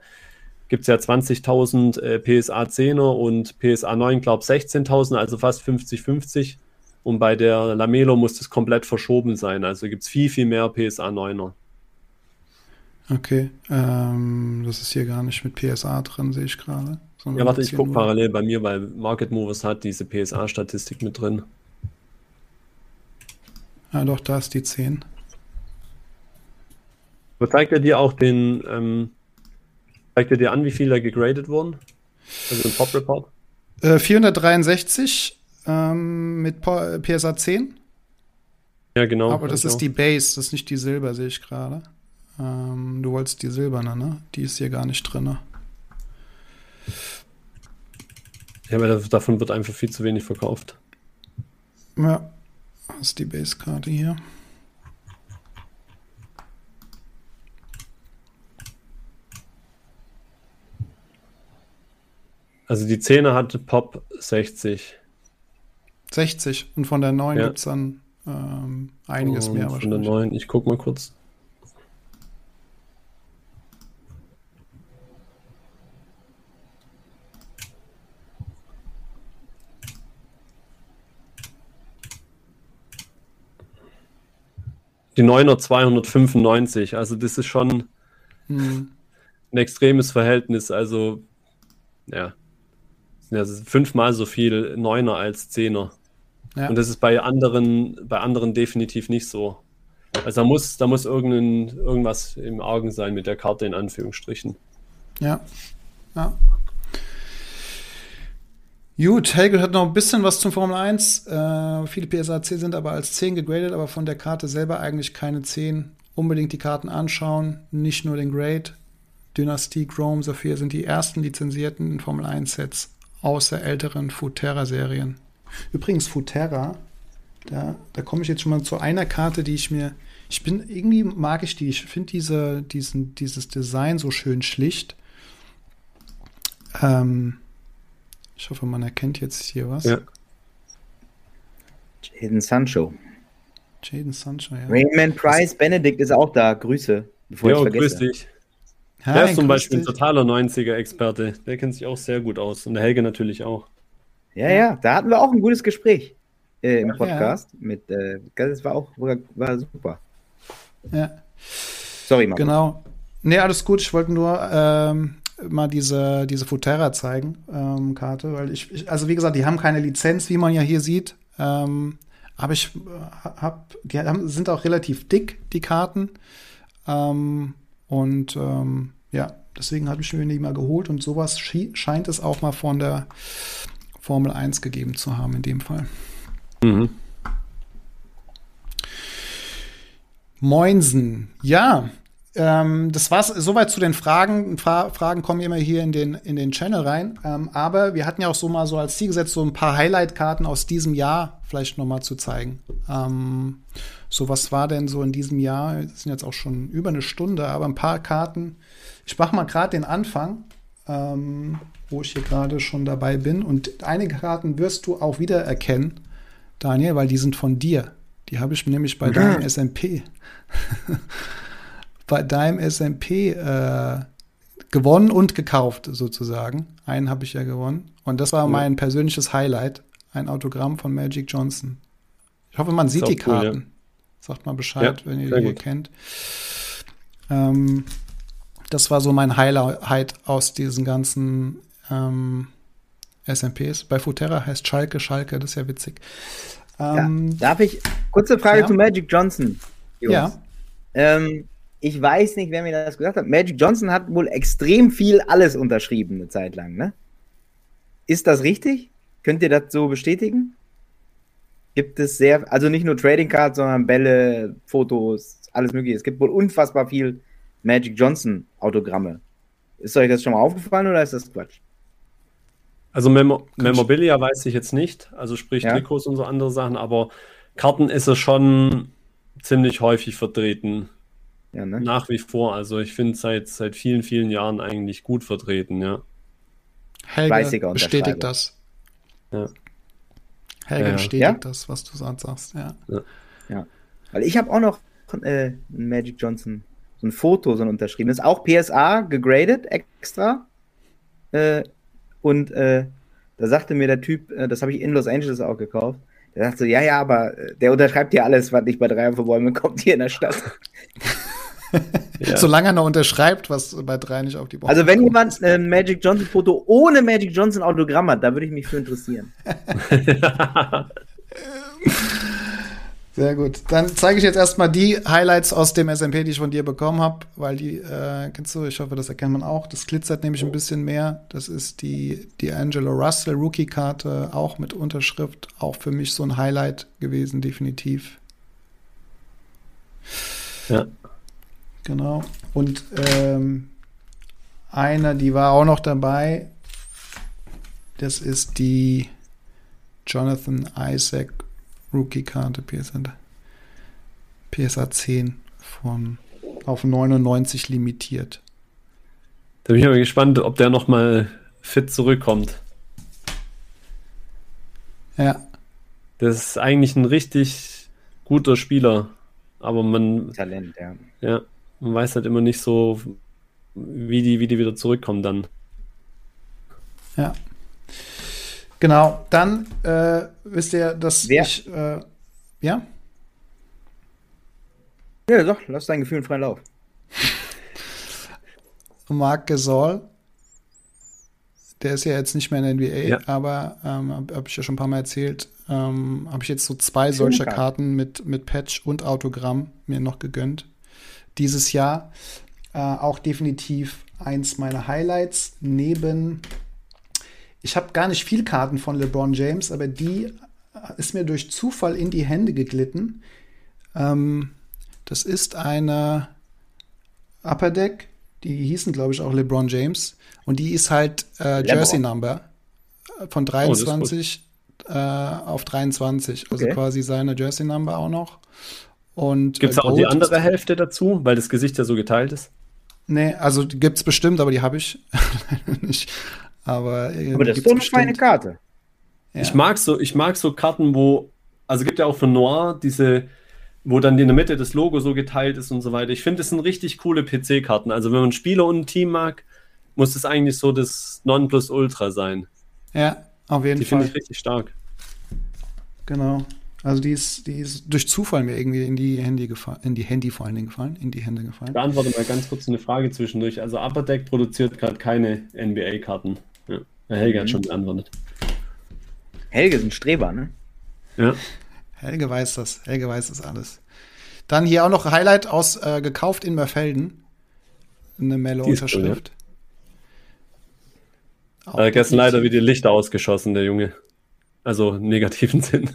gibt es ja 20.000 äh, PSA 10er und PSA 9, glaube ich, 16.000, also fast 50-50. Und bei der Lamelo muss das komplett verschoben sein. Also gibt es viel, viel mehr PSA 9er. Okay, ähm, das ist hier gar nicht mit PSA drin, sehe ich gerade. Ja, warte, ich gucke parallel bei mir, weil Market Movers hat diese PSA-Statistik mit drin. Ja, doch, da ist die 10. Aber zeigt er dir auch den, ähm, zeigt er dir an, wie viel da gegradet wurden? Also im Pop Report? Äh, 463 ähm, mit PSA 10. Ja, genau. Aber das ist die Base, das ist nicht die Silber, sehe ich gerade. Ähm, du wolltest die silberne, ne? Die ist hier gar nicht drin. Ja, aber davon wird einfach viel zu wenig verkauft. Ja, das ist die Base-Karte hier. Also die 10er hatte Pop 60. 60 und von der 9 ja. gibt es dann ähm, einiges und mehr wahrscheinlich. Von der 9, ich guck mal kurz. Die 9er 295. Also das ist schon hm. ein extremes Verhältnis. Also ja, ja fünfmal so viel Neuner als Zehner. Ja. Und das ist bei anderen, bei anderen definitiv nicht so. Also da muss, da muss irgendein, irgendwas im Augen sein mit der Karte in Anführungsstrichen. Ja. Ja. Gut, Helge hat noch ein bisschen was zum Formel 1. Äh, viele PSAC sind aber als 10 gegradet, aber von der Karte selber eigentlich keine 10. Unbedingt die Karten anschauen, nicht nur den Grade. Dynastie, Chrome, Saphir sind die ersten lizenzierten Formel 1 Sets außer älteren Futerra-Serien. Übrigens, Futerra, da, da komme ich jetzt schon mal zu einer Karte, die ich mir. Ich bin, irgendwie mag ich die. Ich finde diese, diesen, dieses Design so schön schlicht. Ähm, ich hoffe, man erkennt jetzt hier was. Ja. Jaden Sancho. Jaden Sancho, ja. Raymond Price Benedict ist auch da. Grüße. Bevor Ja, ich grüß vergesse. dich. Hi, Der ist zum grüß Beispiel ein dich. totaler 90er-Experte. Der kennt sich auch sehr gut aus. Und der Helge natürlich auch. Ja, ja, da hatten wir auch ein gutes Gespräch äh, im Podcast. Mit, äh, das war auch war, war super. Ja. Sorry, Marco. Genau. Nee, alles gut. Ich wollte nur ähm, mal diese, diese Futera zeigen, ähm, Karte, weil ich, ich, also wie gesagt, die haben keine Lizenz, wie man ja hier sieht. Ähm, aber ich äh, hab, die haben, sind auch relativ dick, die Karten. Ähm, und ähm, ja, deswegen habe ich mir die mal geholt und sowas scheint es auch mal von der Formel 1 gegeben zu haben in dem Fall. Mhm. Moinsen. Ja, ähm, das war's soweit zu den Fragen. Fra Fragen kommen immer hier in den, in den Channel rein. Ähm, aber wir hatten ja auch so mal so als Ziel gesetzt, so ein paar Highlight-Karten aus diesem Jahr vielleicht noch mal zu zeigen. Ähm, so, was war denn so in diesem Jahr? Wir sind jetzt auch schon über eine Stunde, aber ein paar Karten. Ich mache mal gerade den Anfang, ähm, wo ich hier gerade schon dabei bin. Und einige Karten wirst du auch wieder erkennen, Daniel, weil die sind von dir. Die habe ich nämlich bei deinem SMP bei deinem SMP äh, gewonnen und gekauft, sozusagen. Einen habe ich ja gewonnen. Und das war mein persönliches Highlight. Ein Autogramm von Magic Johnson. Ich hoffe, man sieht die cool, Karten. ja. Sagt mal Bescheid, Ja, wenn ihr die gut. kennt. Ähm, das war so mein Highlight aus diesen ganzen ähm, SMPs. Bei Futera heißt Schalke Schalke, das ist ja witzig. Ja. Ähm, Darf ich kurze Frage Ja. zu Magic Johnson? Jungs. ja. Ähm, ich weiß nicht, wer mir das gesagt hat. Magic Johnson hat wohl extrem viel alles unterschrieben eine Zeit lang, ne? Ist das richtig? Könnt ihr das so bestätigen? Gibt es sehr, also nicht nur Trading Cards, sondern Bälle, Fotos, alles mögliche. Es gibt wohl unfassbar viel Magic Johnson Autogramme. Ist euch das schon mal aufgefallen oder ist das Quatsch? Also Memo Memorabilia weiß ich jetzt nicht, also sprich Ja. Trikots und so andere Sachen, aber Karten ist er schon ziemlich häufig vertreten. Ja, ne? Nach wie vor. Also ich finde seit seit vielen, vielen Jahren eigentlich gut vertreten, ja. Helge bestätigt das. Ja. Helge Ja, ja. bestätigt Ja? das, was du sonst sagst. Ja. Weil ich habe auch noch äh, ein Magic Johnson, so ein Foto, so ein unterschrieben. Das ist auch PSA gegradet extra. Äh, und äh, da sagte mir der Typ, äh, das habe ich in Los Angeles auch gekauft. Der sagte so, ja, ja, aber äh, der unterschreibt ja alles, was nicht bei drei für Bäume kommt hier in der Stadt. Ja. Solange er noch unterschreibt, was bei drei nicht auf die Bauch Also wenn kommt. jemand ein Magic Johnson Foto ohne Magic Johnson Autogramm hat, da würde ich mich für interessieren. Sehr gut. Dann zeige ich jetzt erstmal die Highlights aus dem SMP, die ich von dir bekommen habe, weil die, äh, kennst du, ich hoffe, das erkennt man auch. Das glitzert nämlich ein bisschen mehr. Das ist die, die Angelo Russell Rookie-Karte, auch mit Unterschrift. Auch für mich so ein Highlight gewesen, definitiv. Ja. Genau. Und ähm, eine, die war auch noch dabei. Das ist die Jonathan Isaac Rookie-Karte PSA, PSA 10 von auf 99 limitiert. Da bin ich aber gespannt, ob der nochmal fit zurückkommt. Ja, Das ist eigentlich ein richtig guter Spieler, aber man, Talent, ja. ja, man weiß halt immer nicht so, wie die, wie die wieder zurückkommen dann. ja. Genau, dann äh, wisst ihr, dass Wer? ich, äh, ja, Ja, doch, lass dein Gefühl freien Lauf. Marc Gasol, der ist ja jetzt nicht mehr in der NBA, Ja. aber ähm, habe hab ich ja schon ein paar Mal erzählt, ähm, habe ich jetzt so zwei solcher Karte. Karten mit, mit Patch und Autogramm mir noch gegönnt. Dieses Jahr äh, auch definitiv eins meiner Highlights neben ich habe gar nicht viel Karten von LeBron James, aber die ist mir durch Zufall in die Hände geglitten. Ähm, das ist eine Upper Deck, die hießen, glaube ich, auch LeBron James. Und die ist halt äh. Jersey Number äh, von Oh, das ist 23 äh, auf 23. Also Okay. quasi seine Jersey Number auch noch. Und Gibt es äh, auch die andere Hälfte dazu, weil das Gesicht ja so geteilt ist? Nee, also die gibt's bestimmt, aber die habe ich nicht. Aber, äh, Aber die das ist doch eine feine. Karte. Ja. Ich mag so, ich mag so Karten, wo, also gibt ja auch für Noir diese, wo dann in der Mitte das Logo so geteilt ist und so weiter. Ich finde, das sind richtig coole PC-Karten. Also wenn man Spieler und ein Team mag, muss es eigentlich so das Nonplusultra sein. Ja, auf jeden Die Fall. finde ich richtig stark. Genau. Also die ist, die ist durch Zufall mir irgendwie in die Handy gefallen, in die Handy vor allen Dingen gefallen, in die Hände gefallen. Ich beantworte mal ganz kurz eine Frage zwischendurch. Also Upper Deck produziert gerade keine NBA-Karten. Ja. Helge hat Mhm. schon beantwortet. Helge ist ein Streber, ne? Ja. Helge weiß das. Helge weiß das alles. Dann hier auch noch Highlight aus äh, gekauft in Merfelden. Eine Die ist Mello-Unterschrift. Auch Äh, gestern leider wieder Lichter ausgeschossen, der Junge. Also im negativen Sinn.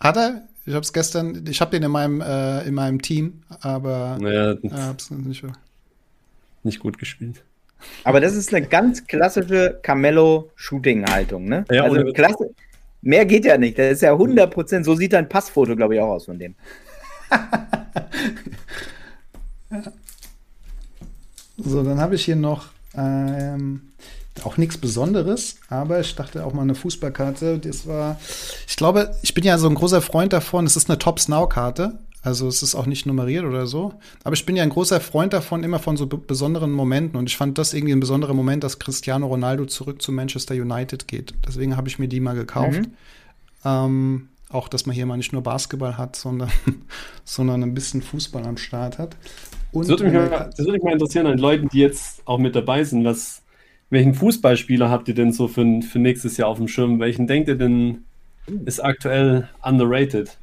Hat er? Ich habe es gestern, ich habe den in meinem, äh, in meinem Team, aber Naja, äh, hab's nicht so. nicht gut gespielt. Aber das ist eine ganz klassische Camello-Shooting-Haltung, ne? Ja, also klasse. Mehr geht ja nicht. Das ist ja 100%. So sieht dein Passfoto, glaube ich, auch aus von dem. So, dann habe ich hier noch ähm, auch nichts Besonderes, aber ich dachte auch mal eine Fußballkarte. Das war, ich glaube, ich bin ja so ein großer Freund davon. Es ist eine Top Snow Karte, also es ist auch nicht nummeriert oder so. Aber ich bin ja ein großer Freund davon, immer von so be- besonderen Momenten. Und ich fand das irgendwie ein besonderer Moment, dass Cristiano Ronaldo zurück zu Manchester United geht. Deswegen habe ich mir die mal gekauft. Mhm. Ähm, auch, dass man hier mal nicht nur Basketball hat, sondern, sondern ein bisschen Fußball am Start hat. Und Das würde mich, eine- mal, das würde mich mal interessieren an Leuten, die jetzt auch mit dabei sind. Was, welchen Fußballspieler habt ihr denn so für, für nächstes Jahr auf dem Schirm? Welchen denkt ihr denn ist aktuell underrated?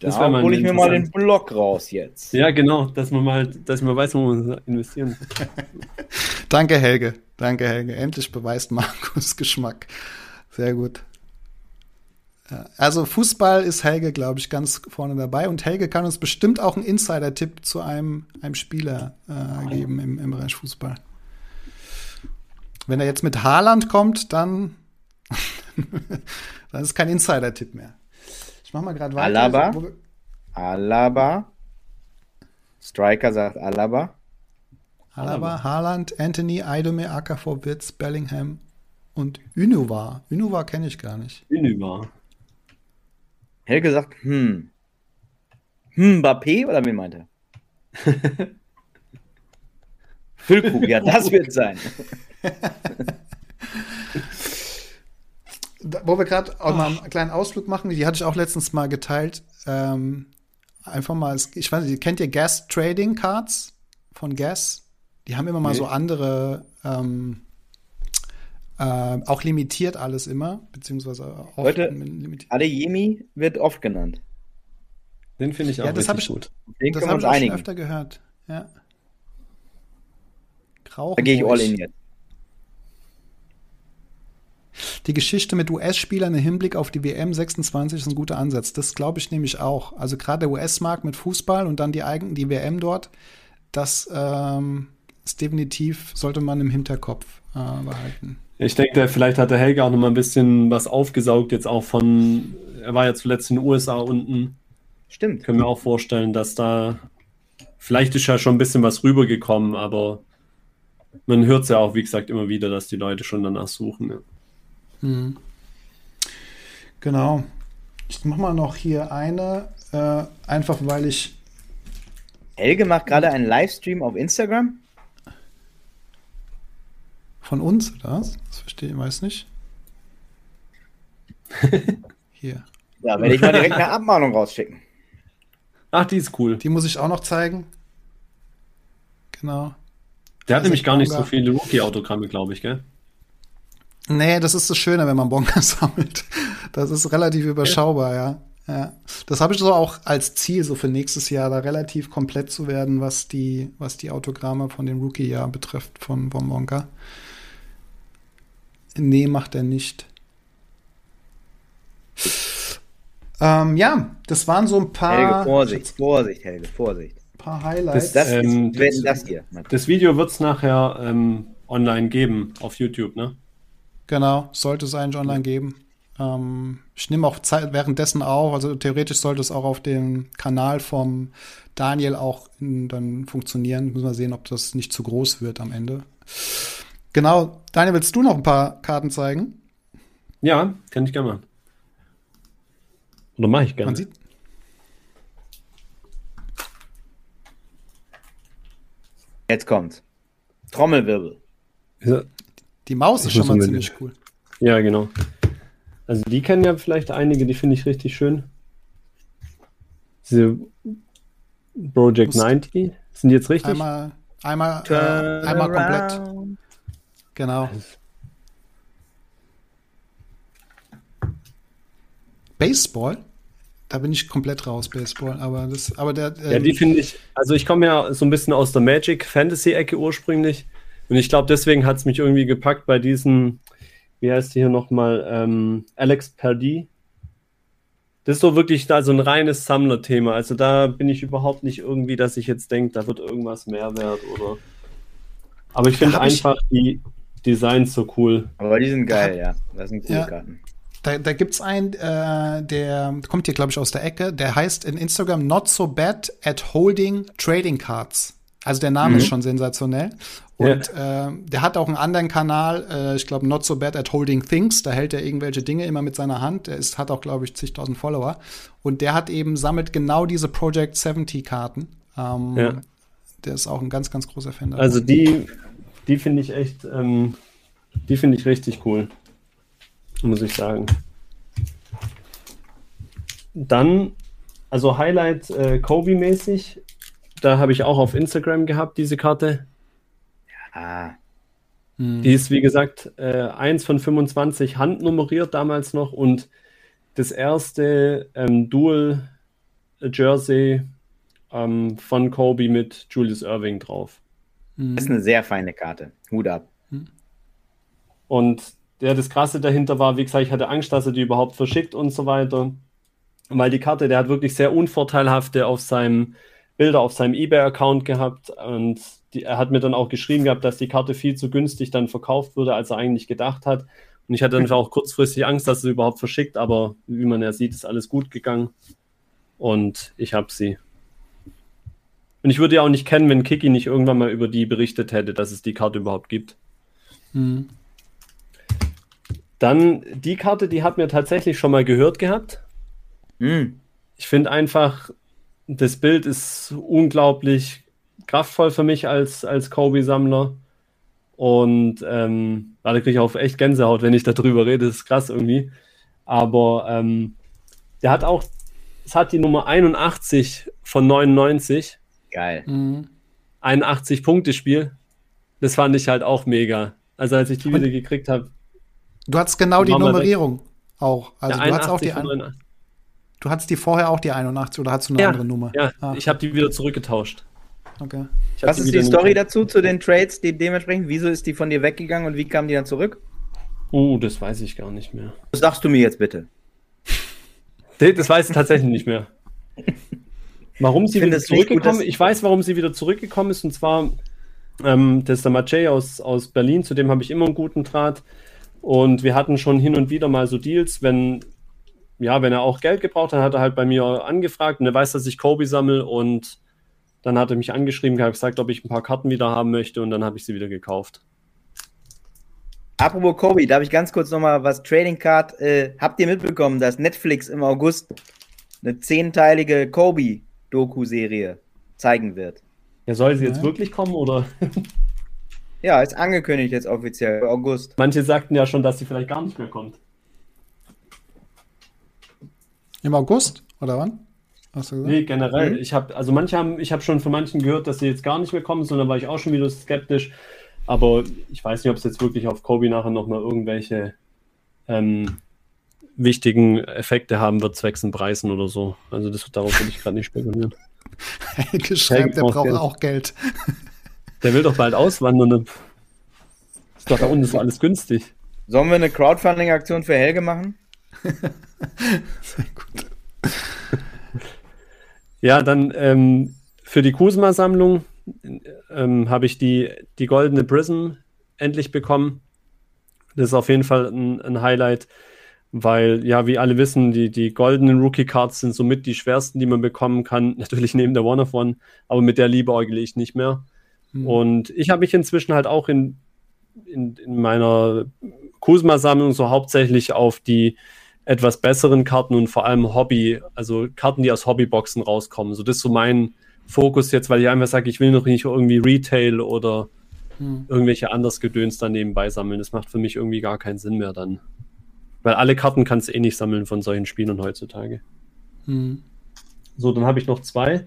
Das Da hole ich mir mal den. Block raus jetzt. Ja, genau, dass man mal, dass man weiß, wo man investieren. Danke, Helge. Danke, Helge. Endlich beweist Markus Geschmack. Sehr gut. Also Fußball ist Helge, glaube ich, ganz vorne dabei. Und Helge kann uns bestimmt auch einen Insider-Tipp zu einem, einem Spieler äh, geben im, im Bereich Fußball. Wenn er jetzt mit Haaland kommt, dann, dann ist kein Insider-Tipp mehr. Ich mach mal gerade weiter. Alaba? Alaba. Striker sagt Alaba. Alaba, Haaland, Anthony, Eidome, Akafor, Witz, Bellingham und Unuvar. Unuvar kenne ich gar nicht. Unüber. Helge sagt, hm. Hm, Mbappé oder wen meint er? Füllkrug, ja, das wird sein. Da, wo wir gerade auch mal einen kleinen Ausflug machen, die hatte ich auch letztens mal geteilt. Ähm, einfach mal, ich weiß nicht, kennt ihr Gas Trading Cards von Gas? Die haben immer mal Nee. so andere, ähm, äh, auch limitiert alles immer, beziehungsweise oft Leute, limitiert. Adeyemi wird oft genannt. Den finde ich auch Ja, das richtig ich- gut. Den Das können wir habe uns ich auch schon einigen. öfter gehört. Ja. Grauchen Da gehe ich all in jetzt. Die Geschichte mit US-Spielern im Hinblick auf die WM 26 ist ein guter Ansatz. Das glaube ich nämlich auch. Also gerade der US-Markt mit Fußball und dann die eigen, die WM dort, das ähm, ist definitiv, sollte man im Hinterkopf äh, behalten. Ich denke, vielleicht hat der Helge auch noch mal ein bisschen was aufgesaugt, jetzt auch von, er war ja zuletzt in den USA unten. Stimmt. Können wir auch vorstellen, dass da, vielleicht ist ja schon ein bisschen was rübergekommen, aber man hört es ja auch, wie gesagt, immer wieder, dass die Leute schon danach suchen. Ja. Genau. Ich mache mal noch hier eine, äh, einfach weil ich Helge macht gerade einen Livestream auf Instagram. von uns, oder was? Das verstehe ich, weiß nicht. Hier. Da werde ich mal direkt eine Abmahnung rausschicken. Ach, die ist cool. Die muss ich auch noch zeigen. Genau. Der hat Also nämlich gar nicht so viele Rookie-Autogramme, glaube ich, gell? Nee, das ist das Schöne, wenn man Bonga sammelt. Das ist relativ überschaubar, ja. ja. Das habe ich so auch als Ziel, so für nächstes Jahr, da relativ komplett zu werden, was die, was die Autogramme von dem Rookie-Jahr betrifft von von Bonga. Nee, macht er nicht. Ähm, ja, das waren so ein paar, Helge, Vorsicht, Vorsicht, Helge, Vorsicht. paar Highlights. Das Ähm, ist, das- das hier. Das Video wird es nachher ähm, online geben auf YouTube, ne? Genau, sollte es eigentlich online geben. Ähm, ich nehme auch Zeit währenddessen auf, also theoretisch sollte es auch auf dem Kanal vom Daniel auch in, dann funktionieren. Müssen wir sehen, ob das nicht zu groß wird am Ende. Genau, Daniel, willst du noch ein paar Karten zeigen? Ja, kann ich gerne machen. Oder mache ich gerne. Man sieht. Jetzt kommt Trommelwirbel. Ja. Die Maus ist Ich schon mal unbedingt- ziemlich cool. ja, genau. Also die kennen ja vielleicht einige, die finde ich richtig schön. Diese Project Muss- 90, sind die jetzt richtig? Einmal, einmal, äh, einmal komplett. Genau. Baseball? Da bin ich komplett raus, Baseball. Aber das, aber der. Ja, ähm, die finde ich, also ich komme ja so ein bisschen aus der Magic Fantasy Ecke ursprünglich und ich glaube, deswegen hat es mich irgendwie gepackt bei diesen, wie heißt die hier nochmal, ähm, Alex Perdue. Das ist so wirklich da so ein reines Sammlerthema. Also da bin ich überhaupt nicht irgendwie, dass ich jetzt denke, da wird irgendwas Mehrwert oder. Aber ich finde hab ich- einfach die Designs so cool. Aber die sind geil, ja. Das sind coole Ja. Karten. Da, da gibt es einen, äh, der kommt hier, glaube ich, aus der Ecke. Der heißt in Instagram Not So Bad at Holding Trading Cards. Also der Name ist schon sensationell. Und äh, der hat auch einen anderen Kanal, äh, ich glaube Not So Bad at Holding Things. Da hält er irgendwelche Dinge immer mit seiner Hand. Der ist, hat auch, glaube ich, zigtausend Follower. Und der hat eben, sammelt genau diese Project 70 Karten. Ähm, Ja. Der ist auch ein ganz, ganz großer Fan. davon. Also die, die finde ich echt, ähm, die finde ich richtig cool. Muss ich sagen. Dann, also Highlight äh, Kobe-mäßig, da habe ich auch auf Instagram gehabt, diese Karte. Ah, Hm. Die ist, wie gesagt, äh, 1 von 25 handnummeriert damals noch und das erste ähm, Dual Jersey ähm, von Kobe mit Julius Irving drauf. das ist eine sehr feine Karte. Hut ab. Und ja, das Krasse dahinter war, wie gesagt, ich hatte Angst, dass er die überhaupt verschickt und so weiter. Weil die Karte, der hat wirklich sehr unvorteilhafte auf seinem Bilder auf seinem eBay-Account gehabt und die, er hat mir dann auch geschrieben gehabt, dass die Karte viel zu günstig dann verkauft wurde, als er eigentlich gedacht hat. Und ich hatte dann auch kurzfristig Angst, dass sie überhaupt verschickt, aber wie man ja sieht, ist alles gut gegangen. Und ich habe sie. Und ich würde ja auch nicht kennen, wenn Kiki nicht irgendwann mal über die berichtet hätte, dass es die Karte überhaupt gibt. Hm. Dann die Karte, die hat mir tatsächlich schon mal gehört gehabt. Hm. Ich finde einfach, das Bild ist unglaublich kraftvoll für mich als, als Kobe-Sammler. Und ähm, da kriege ich auch echt Gänsehaut, wenn ich darüber rede. Das ist krass irgendwie. Aber ähm, der hat auch, es hat die Nummer 81 von 99. Geil. Hm. 81 Punkte Spiel. Das fand ich halt auch mega. Also als ich die wieder gekriegt habe. Du hattest genau die Nummerierung auch. Also ja, du hattest auch die, von ein, 89. du hattest die vorher auch die 81 oder hattest du eine Ja, andere Nummer? Ja, Ah, ich habe die wieder zurückgetauscht. okay. Was ist die Story dazu, zu den Trades, die dementsprechend? Wieso ist die von dir weggegangen und wie kam die dann zurück? Oh, das weiß ich gar nicht mehr. Das sagst du mir jetzt bitte. Das weiß ich tatsächlich nicht mehr. Warum sie wieder zurückgekommen dass- Ich weiß, warum sie wieder zurückgekommen ist. Und zwar, ähm, das ist der Macei aus, aus Berlin, zu dem habe ich immer einen guten Draht. Und wir hatten schon hin und wieder mal so Deals, wenn, ja, wenn er auch Geld gebraucht hat, hat er halt bei mir angefragt und er weiß, dass ich Kobe sammle und dann hat er mich angeschrieben, hat gesagt, ob ich ein paar Karten wieder haben möchte und dann habe ich sie wieder gekauft. Apropos Kobe, darf ich ganz kurz nochmal was Trading Card. Äh, habt ihr mitbekommen, dass Netflix im August eine zehnteilige Kobe-Doku-Serie zeigen wird? Ja, soll sie jetzt Ja. wirklich kommen oder? Ja, ist angekündigt jetzt offiziell, für August. Manche sagten ja schon, dass sie vielleicht gar nicht mehr kommt. Im August oder wann? Hast du gesagt? Nee, generell. Mhm. Ich habe, also manche haben, ich habe schon von manchen gehört, dass sie jetzt gar nicht mehr kommen, sondern war ich auch schon wieder skeptisch. Aber ich weiß nicht, ob es jetzt wirklich auf Kobe nachher nochmal irgendwelche ähm, wichtigen Effekte haben wird, zwecks den Preisen oder so. Also das, darauf will ich gerade nicht spekulieren. Helge schreibt, der braucht braucht Geld. auch Geld. Der will doch bald auswandern. und- Ist doch da unten so alles günstig. Sollen wir eine Crowdfunding-Aktion für Helge machen? Sehr gut. Ja, dann ähm, für die Kusma-Sammlung ähm, habe ich die, die goldene Prism endlich bekommen. Das ist auf jeden Fall ein, ein Highlight, weil, ja, wie alle wissen, die, die goldenen Rookie-Cards sind somit die schwersten, die man bekommen kann. Natürlich neben der One of One, aber mit der liebäugle ich nicht mehr. Und ich habe mich inzwischen halt auch in, in, in meiner Kusma-Sammlung so hauptsächlich auf die etwas besseren Karten und vor allem Hobby, also Karten, die aus Hobbyboxen rauskommen. So, das ist so mein Fokus jetzt, weil ich einfach sage, ich will noch nicht irgendwie Retail oder hm. irgendwelche anders Gedöns daneben beisammeln. Das macht für mich irgendwie gar keinen Sinn mehr dann. Weil alle Karten kannst du eh nicht sammeln von solchen Spielern heutzutage. Hm. So, dann habe ich noch zwei.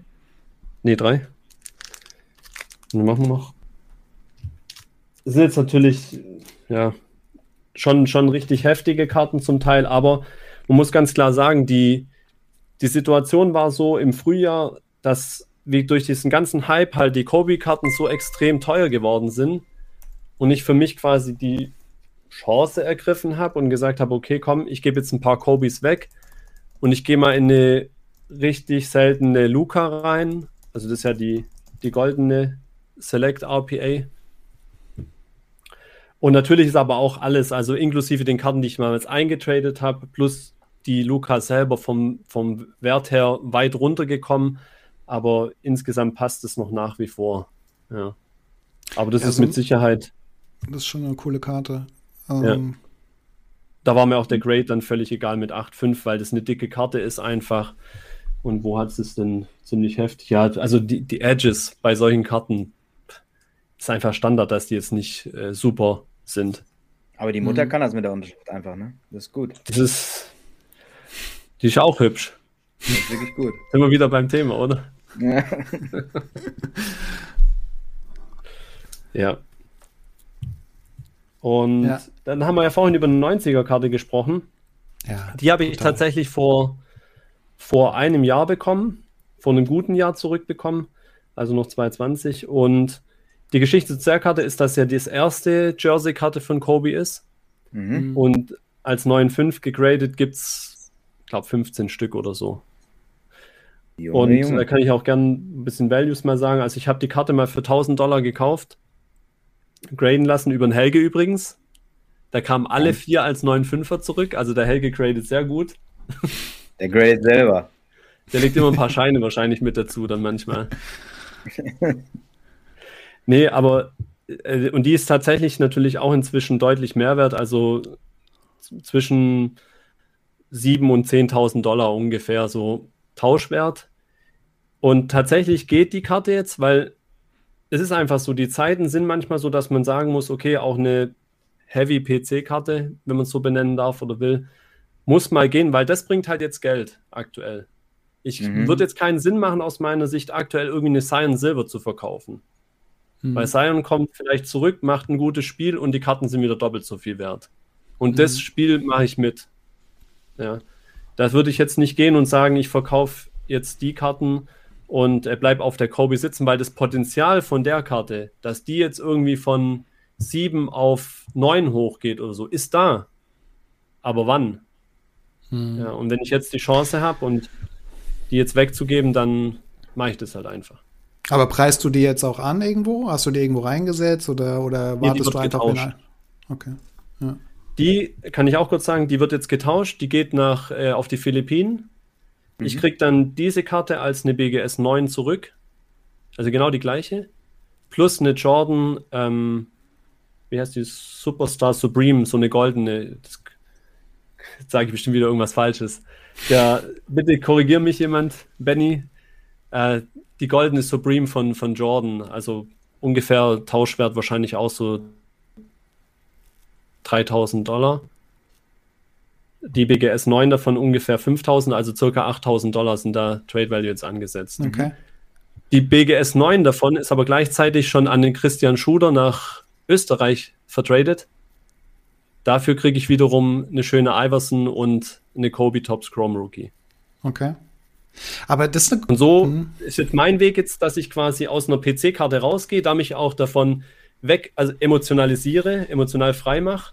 Ne, drei. dann machen wir noch. Das sind jetzt natürlich, ja, schon, schon richtig heftige Karten zum Teil, aber man muss ganz klar sagen, die, die Situation war so im Frühjahr, dass wie durch diesen ganzen Hype halt die Kobe-Karten so extrem teuer geworden sind und ich für mich quasi die Chance ergriffen habe und gesagt habe, okay, komm, ich gebe jetzt ein paar Kobis weg und ich gehe mal in eine richtig seltene Luca rein. Also das ist ja die, die goldene Select RPA. Und natürlich ist aber auch alles, also inklusive den Karten, die ich mal jetzt eingetradet habe, plus die Luca selber vom, vom Wert her weit runtergekommen. Aber insgesamt passt es noch nach wie vor. Ja. Aber das ja, ist so mit Sicherheit. Das ist schon eine coole Karte. Ähm, ja. Da war mir auch der Grade dann völlig egal mit 8,5, weil das eine dicke Karte ist einfach. Und wo hat es denn ziemlich heftig? Ja, also die, die Edges bei solchen Karten ist einfach Standard, dass die jetzt nicht äh, super sind. Aber die Mutter mhm. kann das mit der Unterschrift einfach, ne? Das ist gut. Das ist. Die ist auch hübsch. Das ist wirklich gut. Wir wieder beim Thema, oder? Ja. ja. Und ja. dann haben wir ja vorhin über eine 90er-Karte gesprochen. Ja, die habe ich total. tatsächlich vor, vor einem Jahr bekommen, vor einem guten Jahr zurückbekommen, also noch 2020. Und die Geschichte zu der Karte ist, dass ja das erste Jersey-Karte von Kobe ist. Mhm. Und als 9.5 gegradet gibt es, ich glaube, 15 Stück oder so. Junge, und Junge. da kann ich auch gern ein bisschen Values mal sagen. Also ich habe die Karte mal für 1000 Dollar gekauft graden lassen über den Helge übrigens. Da kamen alle vier als 9,5er zurück. Also der Helge gradet sehr gut. Der gradet selber. Der legt immer ein paar Scheine wahrscheinlich mit dazu, dann manchmal. nee, aber äh, und die ist tatsächlich natürlich auch inzwischen deutlich mehr wert, also zwischen 7.000 und 10.000 Dollar ungefähr so Tauschwert. Und tatsächlich geht die Karte jetzt, weil es ist einfach so, die Zeiten sind manchmal so, dass man sagen muss, okay, auch eine Heavy-PC-Karte, wenn man es so benennen darf oder will, muss mal gehen, weil das bringt halt jetzt Geld aktuell. Ich mhm. würde jetzt keinen Sinn machen, aus meiner Sicht aktuell irgendwie eine Cyan Silver zu verkaufen. Mhm. Weil Cyan kommt vielleicht zurück, macht ein gutes Spiel und die Karten sind wieder doppelt so viel wert. Und mhm. das Spiel mache ich mit. Ja. Da würde ich jetzt nicht gehen und sagen, ich verkaufe jetzt die Karten und er bleibt auf der Kobe sitzen, weil das Potenzial von der Karte, dass die jetzt irgendwie von 7 auf 9 hochgeht oder so, ist da. Aber wann? Hm. Ja, und wenn ich jetzt die Chance habe und die jetzt wegzugeben, dann mache ich das halt einfach. Aber preist du die jetzt auch an irgendwo? Hast du die irgendwo reingesetzt oder, oder wartest nee, du einfach in Okay. Ja. Die kann ich auch kurz sagen, die wird jetzt getauscht. Die geht nach äh, auf die Philippinen Mhm. Ich kriege dann diese Karte als eine BGS 9 zurück. Also genau die gleiche. Plus eine Jordan, ähm, wie heißt die? Superstar Supreme, so eine goldene. Das, jetzt sage ich bestimmt wieder irgendwas Falsches. Ja, bitte korrigier mich jemand, Benny. Äh, die goldene Supreme von, von Jordan, also ungefähr Tauschwert wahrscheinlich auch so 3000 Dollar die BGS 9 davon ungefähr 5000, also circa 8000 Dollar sind da Trade Value jetzt angesetzt. Okay. Die BGS 9 davon ist aber gleichzeitig schon an den Christian Schuder nach Österreich vertradet. Dafür kriege ich wiederum eine schöne Iverson und eine Kobe Tops Chrome Rookie. Okay. Aber das ist eine Und so mhm. ist jetzt mein Weg jetzt, dass ich quasi aus einer PC-Karte rausgehe, da mich auch davon weg, also emotionalisiere, emotional frei mache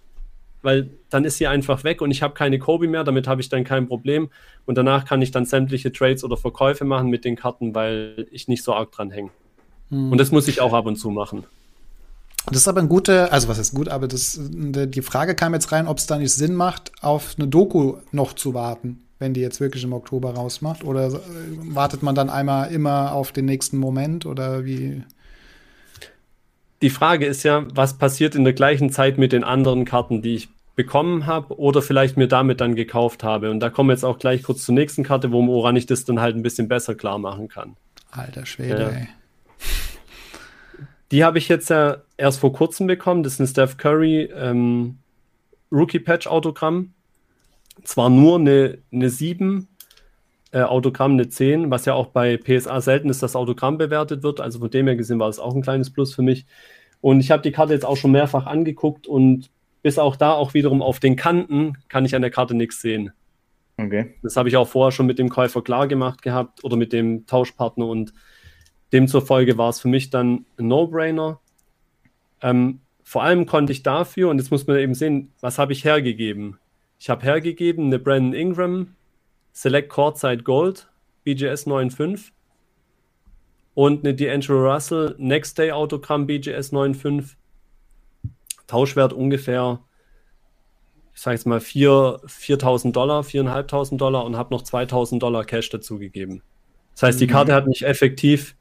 weil dann ist sie einfach weg und ich habe keine Kobe mehr, damit habe ich dann kein Problem. Und danach kann ich dann sämtliche Trades oder Verkäufe machen mit den Karten, weil ich nicht so arg dran hänge. Hm. Und das muss ich auch ab und zu machen. Das ist aber ein guter, also was ist gut, aber das, die Frage kam jetzt rein, ob es da nicht Sinn macht, auf eine Doku noch zu warten, wenn die jetzt wirklich im Oktober rausmacht. Oder äh, wartet man dann einmal immer auf den nächsten Moment oder wie? die Frage ist ja, was passiert in der gleichen Zeit mit den anderen Karten, die ich bekommen habe oder vielleicht mir damit dann gekauft habe. Und da kommen wir jetzt auch gleich kurz zur nächsten Karte, wo woran ich das dann halt ein bisschen besser klar machen kann. Alter Schwede, ja. ey. Die habe ich jetzt ja erst vor kurzem bekommen. Das ist ein Steph Curry ähm, Rookie-Patch-Autogramm. Zwar nur eine, eine 7, äh, Autogramm eine 10, was ja auch bei PSA selten ist, dass Autogramm bewertet wird. Also von dem her gesehen war das auch ein kleines Plus für mich. Und ich habe die Karte jetzt auch schon mehrfach angeguckt und bis auch da auch wiederum auf den Kanten kann ich an der Karte nichts sehen. Okay. Das habe ich auch vorher schon mit dem Käufer klar gemacht gehabt oder mit dem Tauschpartner und demzufolge war es für mich dann ein No-Brainer. Ähm, vor allem konnte ich dafür, und jetzt muss man eben sehen, was habe ich hergegeben? Ich habe hergegeben eine Brandon Ingram Select Courtside Gold BGS 9.5 und eine D'Angelo Russell Next Day Autogramm BGS 9.5. Tauschwert ungefähr, ich sage jetzt mal 4.000 Dollar, 4.500 Dollar und habe noch 2.000 Dollar Cash dazugegeben. Das heißt, die mhm. Karte hat mich effektiv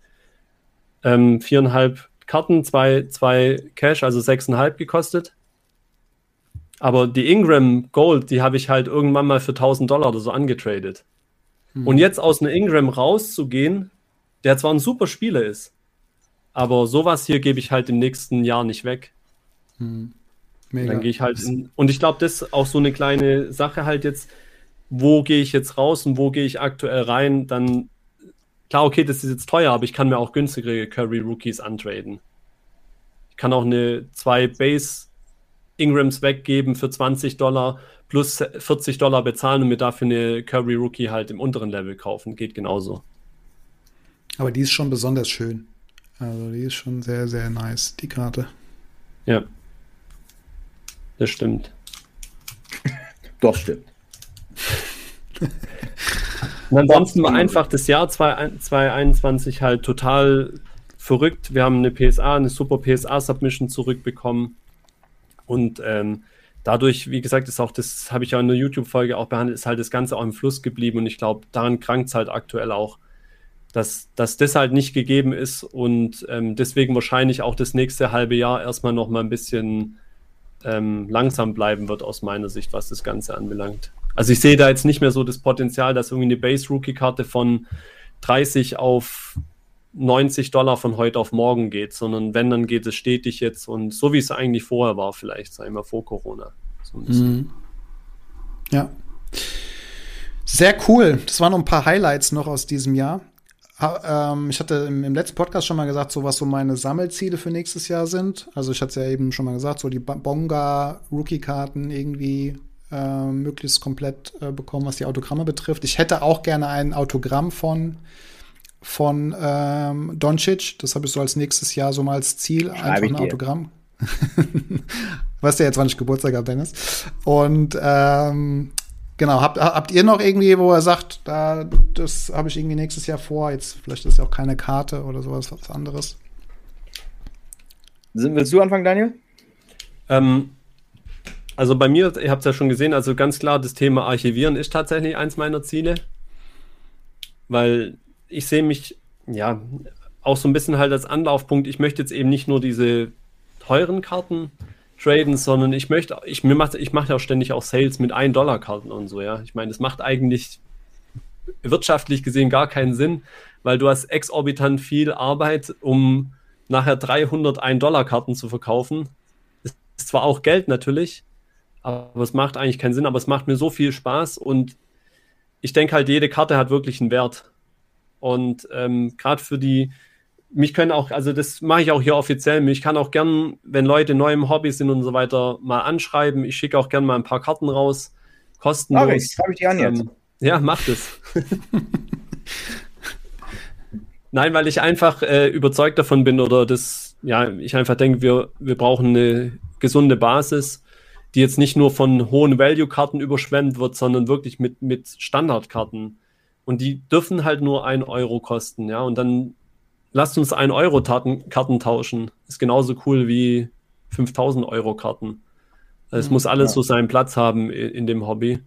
ähm, viereinhalb Karten, zwei, zwei Cash, also sechseinhalb gekostet. Aber die Ingram Gold, die habe ich halt irgendwann mal für 1000 Dollar oder so angetradet. Mhm. Und jetzt aus einer Ingram rauszugehen, der zwar ein super Spieler ist, aber sowas hier gebe ich halt im nächsten Jahr nicht weg. Mhm. Dann gehe ich halt in, und ich glaube, das ist auch so eine kleine Sache halt jetzt, wo gehe ich jetzt raus und wo gehe ich aktuell rein, dann klar, okay, das ist jetzt teuer, aber ich kann mir auch günstigere Curry Rookies antraden. Ich kann auch eine zwei Base Ingrams weggeben für 20 Dollar plus 40 Dollar bezahlen und mir dafür eine Curry Rookie halt im unteren Level kaufen. Geht genauso. Aber die ist schon besonders schön. Also die ist schon sehr, sehr nice, die Karte. Ja. Das stimmt. Doch, stimmt. Und ansonsten war einfach das Jahr 2021 halt total verrückt. Wir haben eine PSA, eine super PSA-Submission zurückbekommen. Und ähm, dadurch, wie gesagt, ist auch das, habe ich ja in der YouTube-Folge auch behandelt, ist halt das Ganze auch im Fluss geblieben. Und ich glaube, daran krankt es halt aktuell auch, dass, dass das halt nicht gegeben ist und ähm, deswegen wahrscheinlich auch das nächste halbe Jahr erstmal noch mal ein bisschen ähm, langsam bleiben wird aus meiner Sicht, was das Ganze anbelangt. Also ich sehe da jetzt nicht mehr so das Potenzial, dass irgendwie eine Base-Rookie-Karte von 30 auf 90 Dollar von heute auf morgen geht, sondern wenn, dann geht es stetig jetzt und so wie es eigentlich vorher war, vielleicht, sagen wir vor Corona. So mhm. Ja. Sehr cool. Das waren noch ein paar Highlights noch aus diesem Jahr. Ähm, ich hatte im, letzten Podcast schon mal gesagt, so was so meine Sammelziele für nächstes Jahr sind. Also ich hatte es ja eben schon mal gesagt, so die Bonga Rookie-Karten irgendwie äh, möglichst komplett äh, bekommen, was die Autogramme betrifft. Ich hätte auch gerne ein Autogramm von von ähm, Doncic. Das habe ich so als nächstes Jahr so mal als Ziel. Schreibe einfach ein Autogramm. weißt du jetzt, wann ich Geburtstag habe, Dennis? Und ähm, genau, habt, habt ihr noch irgendwie, wo er sagt, da, das habe ich irgendwie nächstes Jahr vor, jetzt vielleicht ist ja auch keine Karte oder sowas, was anderes? Willst du anfangen, Daniel? Ähm, also bei mir, ihr habt es ja schon gesehen, also ganz klar, das Thema Archivieren ist tatsächlich eins meiner Ziele. Weil ich sehe mich, ja, auch so ein bisschen halt als Anlaufpunkt. Ich möchte jetzt eben nicht nur diese teuren Karten traden, sondern ich möchte, ich mir mache, ich mache ja auch ständig auch Sales mit 1 Dollar Karten und so, ja. Ich meine, es macht eigentlich wirtschaftlich gesehen gar keinen Sinn, weil du hast exorbitant viel Arbeit, um nachher 300 1 Dollar Karten zu verkaufen. Das ist zwar auch Geld natürlich, aber es macht eigentlich keinen Sinn, aber es macht mir so viel Spaß und ich denke halt, jede Karte hat wirklich einen Wert. Und ähm, gerade für die, mich können auch, also das mache ich auch hier offiziell, mich kann auch gern, wenn Leute neu im Hobby sind und so weiter, mal anschreiben. Ich schicke auch gern mal ein paar Karten raus, kostenlos. Mach ich, schreibe ich die an jetzt. Ähm, ja, mach das. Nein, weil ich einfach äh, überzeugt davon bin oder das, ja, ich einfach denke, wir, wir brauchen eine gesunde Basis, die jetzt nicht nur von hohen Value-Karten überschwemmt wird, sondern wirklich mit, mit Standardkarten. Und die dürfen halt nur ein Euro kosten, ja. Und dann lasst uns ein Euro Karten tauschen. Ist genauso cool wie 5000 Euro Karten. Es mhm, muss alles ja. so seinen Platz haben in, in dem Hobby.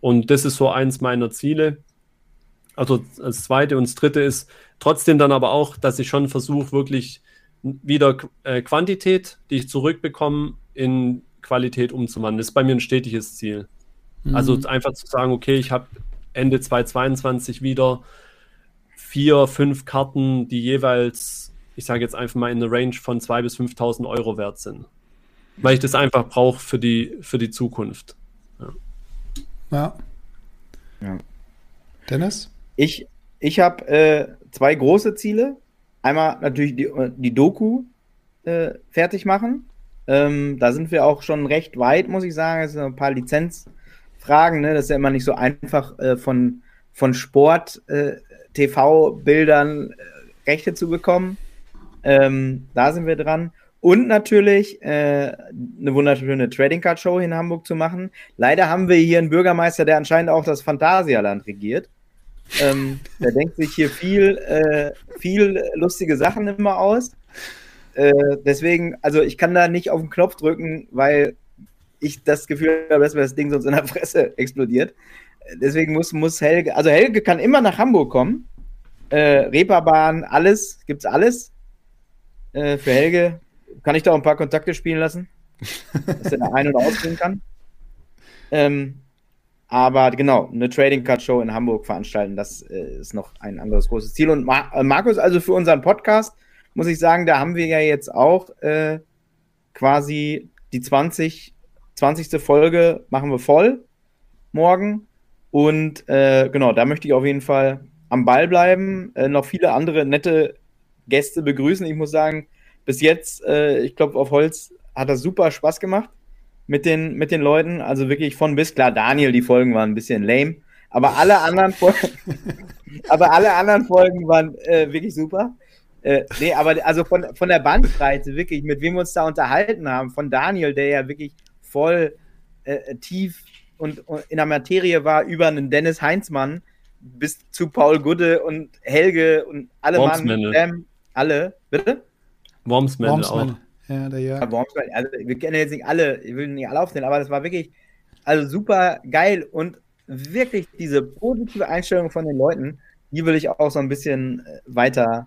Und das ist so eins meiner Ziele. Also das zweite und das dritte ist trotzdem dann aber auch, dass ich schon versuche, wirklich wieder äh, Quantität, die ich zurückbekomme, in Qualität umzuwandeln. Das ist bei mir ein stetiges Ziel. Also mhm. Also einfach zu sagen, okay, ich habe Ende 2022 wieder vier, fünf Karten, die jeweils, ich sage jetzt einfach mal in der Range von 2.000 bis 5.000 Euro wert sind. Weil ich das einfach brauche für die, für die Zukunft. Ja. Ja. Ja. Dennis? Ich, ich habe äh, zwei große Ziele. Einmal natürlich die, die Doku äh, fertig machen. Ähm, da sind wir auch schon recht weit, muss ich sagen. Es sind ein paar Lizenzfragen. Ne? Das ist ja immer nicht so einfach äh, von, von Sport, äh, äh, Rechte zu bekommen. Ähm, da sind wir dran. Und natürlich äh, eine wunderschöne Trading Card Show in Hamburg zu machen. Leider haben wir hier einen Bürgermeister, der anscheinend auch das Phantasialand regiert. Ähm, der denkt sich hier viel, äh, viel lustige Sachen immer aus. Äh, deswegen, also ich kann da nicht auf den Knopf drücken, weil ich das Gefühl habe, dass mir das Ding sonst in der Fresse explodiert. Deswegen muss, muss Helge, also Helge kann immer nach Hamburg kommen. Äh, Reeperbahn, alles, gibt's alles. Äh, für Helge kann ich da auch ein paar Kontakte spielen lassen, dass er da ein- und ausgehen kann. Ähm, aber genau, eine Trading Card Show in Hamburg veranstalten, das äh, ist noch ein anderes großes Ziel. Und Mar äh, Markus, also für unseren Podcast, muss ich sagen, da haben wir ja jetzt auch äh, quasi die 20, 20. Folge machen wir voll morgen. Und äh, genau, da möchte ich auf jeden Fall am Ball bleiben, äh, noch viele andere nette Gäste begrüßen. Ich muss sagen, bis jetzt, äh, ich glaube, auf Holz hat das super Spaß gemacht mit den, mit den Leuten. Also wirklich von bis. Klar, Daniel, die Folgen waren ein bisschen lame, aber alle anderen Folgen, aber alle anderen Folgen waren äh, wirklich super. Äh, nee, aber also von, von der Bandbreite, wirklich, mit wem wir uns da unterhalten haben, von Daniel, der ja wirklich voll äh, tief und, und, in der Materie war, über einen Dennis Heinzmann bis zu Paul Gudde und Helge und alle Mann, Sam, alle, bitte? Wormsmänner auch. Ja, der Jörg. Ja, also wir kennen jetzt nicht alle, ich will nicht alle aufzählen, aber das war wirklich, also super geil und wirklich diese positive Einstellung von den Leuten, die will ich auch so ein bisschen weiter,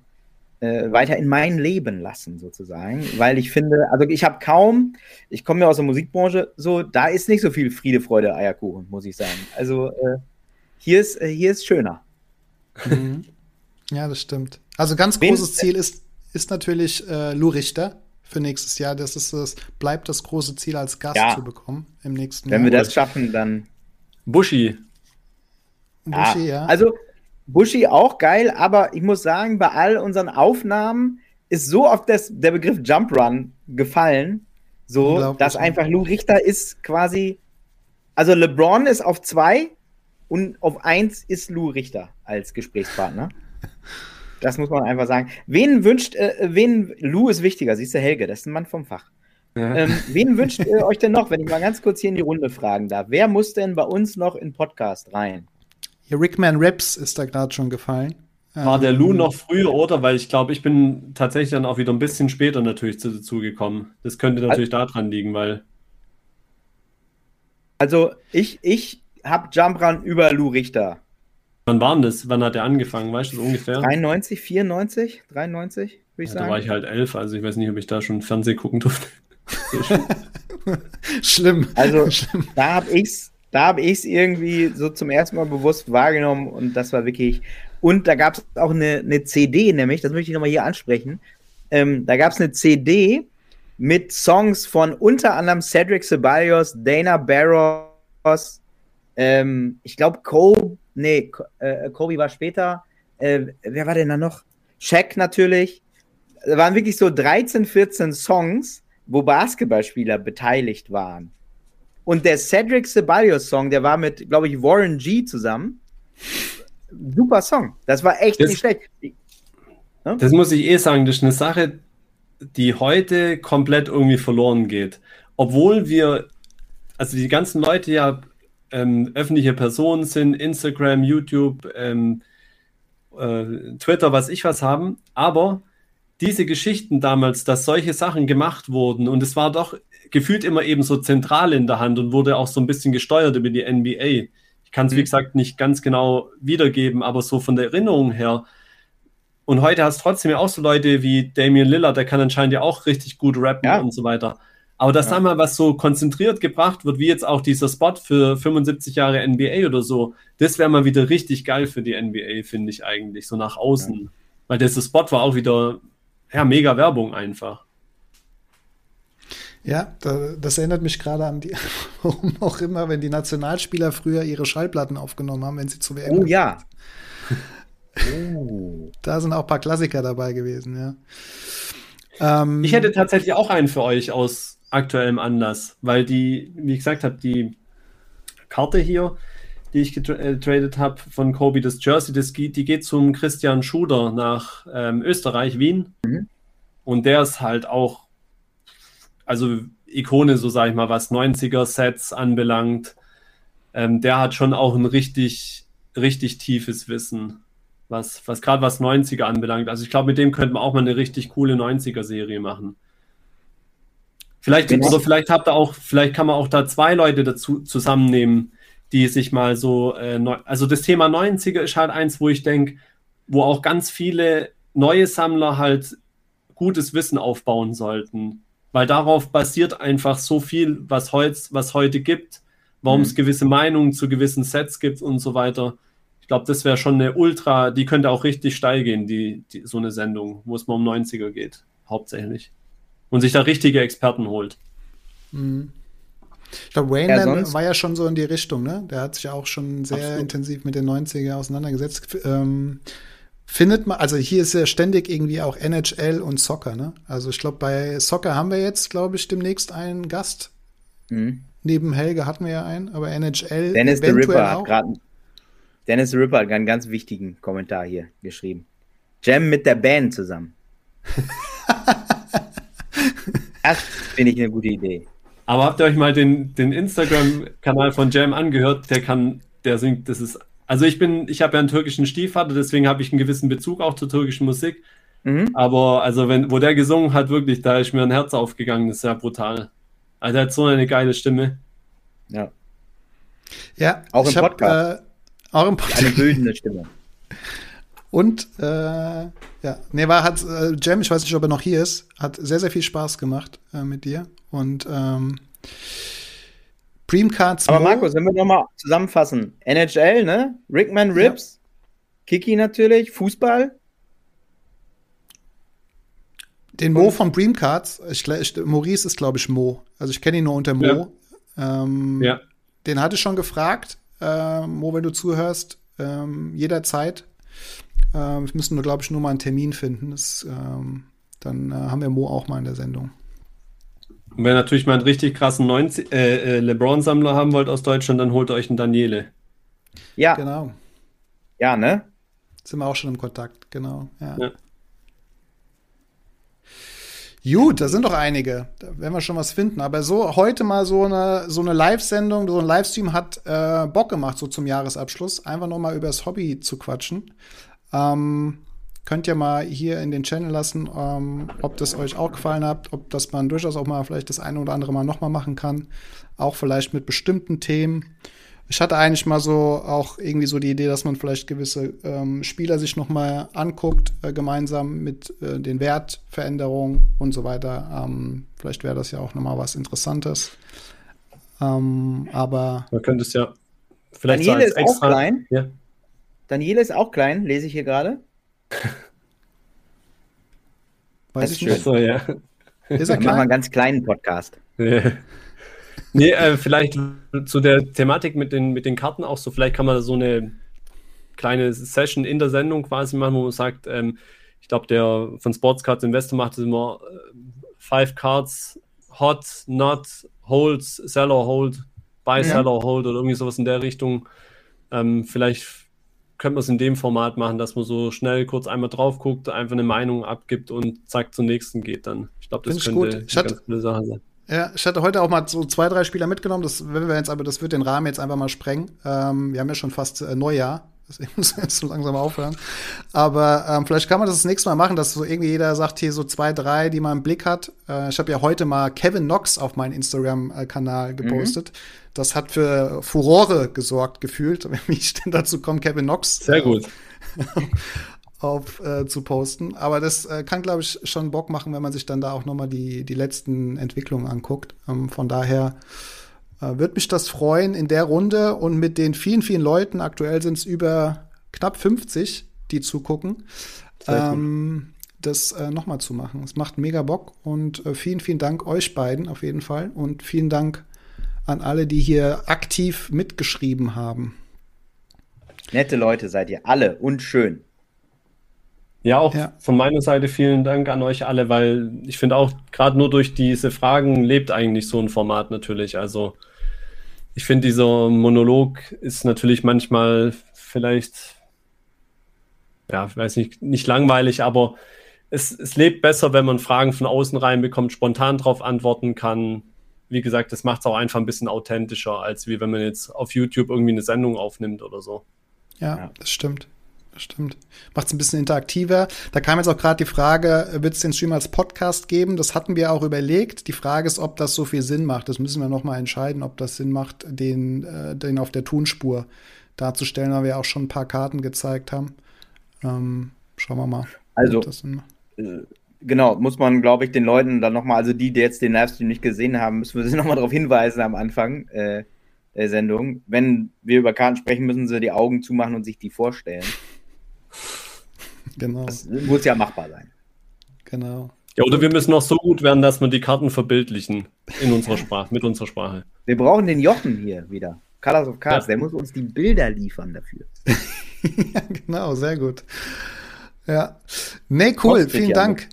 äh, weiter in mein Leben lassen, sozusagen. Weil ich finde, also ich habe kaum, ich komme ja aus der Musikbranche, so, da ist nicht so viel Friede, Freude, Eierkuchen, muss ich sagen. Also äh, hier, ist, äh, hier ist schöner. Mhm. Ja, das stimmt. Also ganz großes Ziel ist, ist natürlich äh, Lou Richter für nächstes Jahr. Das ist das, bleibt das große Ziel, als Gast ja. zu bekommen im nächsten Wenn Jahr. Wenn wir das schaffen, dann. Buschi. Buschi, ja. ja. Also Buschi auch geil, aber ich muss sagen, bei all unseren Aufnahmen ist so oft das, der Begriff Jump Run gefallen, so, dass einfach Lou Richter ist quasi. Also LeBron ist auf zwei und auf eins ist Lou Richter als Gesprächspartner. Das muss man einfach sagen. Wen wünscht, äh, wen, Lou ist wichtiger, siehst du, Helge, das ist ein Mann vom Fach. Ja. Ähm, wen wünscht äh, euch denn noch, wenn ich mal ganz kurz hier in die Runde fragen darf? Wer muss denn bei uns noch in Podcast rein? Hier Rickman Rips ist da gerade schon gefallen. War der Lou noch früher, oder? Weil ich glaube, ich bin tatsächlich dann auch wieder ein bisschen später natürlich dazu gekommen. Das könnte natürlich also, daran liegen, weil. Also, ich, ich habe Jump Run über Lou Richter. Wann war denn das? Wann hat er angefangen? Weißt du ungefähr? 93, 94, 93, würde ich ja, sagen. Da war ich halt elf, also ich weiß nicht, ob ich da schon Fernsehen gucken durfte. Schlimm. Also Schlimm. da habe ich's, da habe ich's irgendwie so zum ersten Mal bewusst wahrgenommen und das war wirklich. Und da gab es auch eine, eine CD, nämlich, das möchte ich nochmal hier ansprechen. Ähm, da gab es eine CD mit Songs von unter anderem Cedric Ceballos, Dana Barros, ähm, ich glaube Cole Nee, äh, Kobe war später. Äh, wer war denn da noch? Shaq natürlich. Da waren wirklich so 13, 14 Songs, wo Basketballspieler beteiligt waren. Und der Cedric Ceballos Song, der war mit, glaube ich, Warren G zusammen. Super Song. Das war echt das, nicht schlecht. Ne? Das muss ich eh sagen, das ist eine Sache, die heute komplett irgendwie verloren geht. Obwohl wir, also die ganzen Leute ja ähm, öffentliche Personen sind, Instagram, YouTube, ähm, äh, Twitter, was ich was haben. Aber diese Geschichten damals, dass solche Sachen gemacht wurden und es war doch gefühlt immer eben so zentral in der Hand und wurde auch so ein bisschen gesteuert über die NBA. Ich kann es, mhm. wie gesagt, nicht ganz genau wiedergeben, aber so von der Erinnerung her. Und heute hast du trotzdem ja auch so Leute wie Damian Lillard, der kann anscheinend ja auch richtig gut rappen ja. und so weiter. Aber dass ja. da mal was so konzentriert gebracht wird, wie jetzt auch dieser Spot für 75 Jahre NBA oder so, das wäre mal wieder richtig geil für die NBA, finde ich eigentlich, so nach außen. Ja. Weil dieser Spot war auch wieder, ja, mega Werbung einfach. Ja, das erinnert mich gerade an die, warum auch immer, wenn die Nationalspieler früher ihre Schallplatten aufgenommen haben, wenn sie zu WM Oh ja. oh. Da sind auch ein paar Klassiker dabei gewesen, ja. Ähm, ich hätte tatsächlich auch einen für euch aus aktuellem Anlass, weil die, wie ich gesagt habe, die Karte hier, die ich getradet äh, habe von Kobe, das Jersey, das geht, die geht zum Christian Schuder nach ähm, Österreich, Wien. Mhm. Und der ist halt auch, also Ikone, so sage ich mal, was 90er-Sets anbelangt. Ähm, der hat schon auch ein richtig, richtig tiefes Wissen was, was gerade was 90er anbelangt. Also ich glaube, mit dem könnte man auch mal eine richtig coole 90er-Serie machen. Vielleicht, genau. oder vielleicht habt ihr auch, vielleicht kann man auch da zwei Leute dazu zusammennehmen, die sich mal so, äh, neu, also das Thema 90er ist halt eins, wo ich denke, wo auch ganz viele neue Sammler halt gutes Wissen aufbauen sollten. Weil darauf basiert einfach so viel, was, heutz, was heute gibt, warum mhm. es gewisse Meinungen zu gewissen Sets gibt und so weiter. Ich glaube, das wäre schon eine Ultra, die könnte auch richtig steil gehen, die, die, so eine Sendung, wo es mal um 90er geht, hauptsächlich. Und sich da richtige Experten holt. Mhm. Ich glaube, Wayne ja, war ja schon so in die Richtung, ne? Der hat sich ja auch schon sehr Absolut. intensiv mit den 90er auseinandergesetzt. Ähm, findet man, also hier ist ja ständig irgendwie auch NHL und Soccer, ne? Also ich glaube, bei Soccer haben wir jetzt, glaube ich, demnächst einen Gast. Mhm. Neben Helge hatten wir ja einen, aber NHL. Dennis the Ripper hat gerade Dennis Ripper hat einen ganz wichtigen Kommentar hier geschrieben. Jam mit der Band zusammen. das finde ich eine gute Idee. Aber habt ihr euch mal den, den Instagram-Kanal von Jam angehört? Der kann, der singt, das ist. Also ich bin, ich habe ja einen türkischen Stiefvater, deswegen habe ich einen gewissen Bezug auch zur türkischen Musik. Mhm. Aber also wenn, wo der gesungen hat, wirklich, da ist mir ein Herz aufgegangen, das ist ja brutal. Also er hat so eine geile Stimme. Ja. Ja, auch im Podcast. Hab, äh, auch im Podcast. Eine bildende Stimme. Und äh, ja, nee, war hat äh, Jam, ich weiß nicht, ob er noch hier ist, hat sehr, sehr viel Spaß gemacht äh, mit dir. Und ähm, Cards. Aber Markus, wenn wir nochmal zusammenfassen: NHL, ne? Rickman Rips, ja. Kiki natürlich, Fußball. Den Mo von Cards, ich, ich, Maurice ist, glaube ich, Mo. Also ich kenne ihn nur unter Mo. Ja. Ähm, ja. Den hatte ich schon gefragt äh, Mo, wenn du zuhörst, ähm, jederzeit. Äh, wir müssen nur, glaube ich, nur mal einen Termin finden. Das, ähm, dann äh, haben wir Mo auch mal in der Sendung. Und wenn ihr natürlich mal einen richtig krassen äh, äh, LeBron-Sammler haben wollt aus Deutschland, dann holt euch einen Daniele. Ja. Genau. Ja, ne? Sind wir auch schon im Kontakt, genau. ja. ja. Gut, da sind doch einige. Da werden wir schon was finden. Aber so heute mal so eine, so eine Live-Sendung, so ein Livestream hat äh, Bock gemacht, so zum Jahresabschluss. Einfach noch mal über das Hobby zu quatschen. Ähm, könnt ihr mal hier in den Channel lassen, ähm, ob das euch auch gefallen hat, ob das man durchaus auch mal vielleicht das eine oder andere Mal noch mal machen kann. Auch vielleicht mit bestimmten Themen. Ich hatte eigentlich mal so auch irgendwie so die Idee, dass man vielleicht gewisse ähm, Spieler sich noch mal anguckt, äh, gemeinsam mit äh, den Wertveränderungen und so weiter. Ähm, vielleicht wäre das ja auch noch mal was Interessantes. Ähm, aber man könnte es ja vielleicht Daniele so ist extra, auch klein. Ja. Daniele ist auch klein, lese ich hier gerade. Weiß ich nicht. So, ja. Ist er Dann machen wir einen ganz kleinen Podcast. Ja. Nee, äh, vielleicht zu der Thematik mit den, mit den Karten auch so, vielleicht kann man so eine kleine Session in der Sendung quasi machen, wo man sagt, ähm, ich glaube, der von Sports Cards Investor macht es immer äh, Five Cards, Hot, Not, Holds, Seller, Hold, Buy, ja. Seller, Hold oder irgendwie sowas in der Richtung. Ähm, vielleicht könnte man es in dem Format machen, dass man so schnell kurz einmal drauf guckt, einfach eine Meinung abgibt und zack zum nächsten geht dann. Ich glaube, das Find könnte eine ganz coole Sache sein. Ja, ich hatte heute auch mal so zwei, drei Spieler mitgenommen. Das, wenn wir jetzt, aber das wird den Rahmen jetzt einfach mal sprengen. Ähm, wir haben ja schon fast äh, Neujahr. Deswegen muss wir jetzt so langsam aufhören. Aber ähm, vielleicht kann man das das nächste Mal machen, dass so irgendwie jeder sagt, hier so zwei, drei, die man im Blick hat. Äh, ich habe ja heute mal Kevin Knox auf meinen Instagram-Kanal gepostet. Mhm. Das hat für Furore gesorgt, gefühlt, wenn ich denn dazu komme, Kevin Knox. Sehr gut. auf äh, zu posten. Aber das äh, kann, glaube ich, schon Bock machen, wenn man sich dann da auch nochmal die, die letzten Entwicklungen anguckt. Ähm, von daher äh, würde mich das freuen in der Runde und mit den vielen, vielen Leuten, aktuell sind es über knapp 50, die zugucken, ähm, das äh, nochmal zu machen. Es macht mega Bock und äh, vielen, vielen Dank euch beiden auf jeden Fall und vielen Dank an alle, die hier aktiv mitgeschrieben haben. Nette Leute seid ihr alle und schön. Ja, auch ja. von meiner Seite vielen Dank an euch alle, weil ich finde auch, gerade nur durch diese Fragen lebt eigentlich so ein Format natürlich. Also ich finde, dieser Monolog ist natürlich manchmal vielleicht, ja, ich weiß nicht, nicht langweilig, aber es, es lebt besser, wenn man Fragen von außen reinbekommt, spontan darauf antworten kann. Wie gesagt, das macht es auch einfach ein bisschen authentischer, als wie wenn man jetzt auf YouTube irgendwie eine Sendung aufnimmt oder so. Ja, ja. das stimmt. Das stimmt. Macht es ein bisschen interaktiver. Da kam jetzt auch gerade die Frage, wird es den Stream als Podcast geben? Das hatten wir auch überlegt. Die Frage ist, ob das so viel Sinn macht. Das müssen wir noch mal entscheiden, ob das Sinn macht, den, äh, den auf der Tonspur darzustellen, weil wir auch schon ein paar Karten gezeigt haben. Ähm, schauen wir mal. Also, äh, genau, muss man, glaube ich, den Leuten dann nochmal, also die, die jetzt den Livestream nicht gesehen haben, müssen wir sie nochmal darauf hinweisen am Anfang äh, der Sendung. Wenn wir über Karten sprechen, müssen sie die Augen zumachen und sich die vorstellen. Genau. Das muss ja machbar sein. Genau. Ja, oder wir müssen noch so gut werden, dass wir die Karten verbildlichen in unserer Sprache, mit unserer Sprache. Wir brauchen den Jochen hier wieder. Colors of Cards, ja. der muss uns die Bilder liefern dafür. ja, genau, sehr gut. Ja. Nee, cool, Kostet vielen Dank.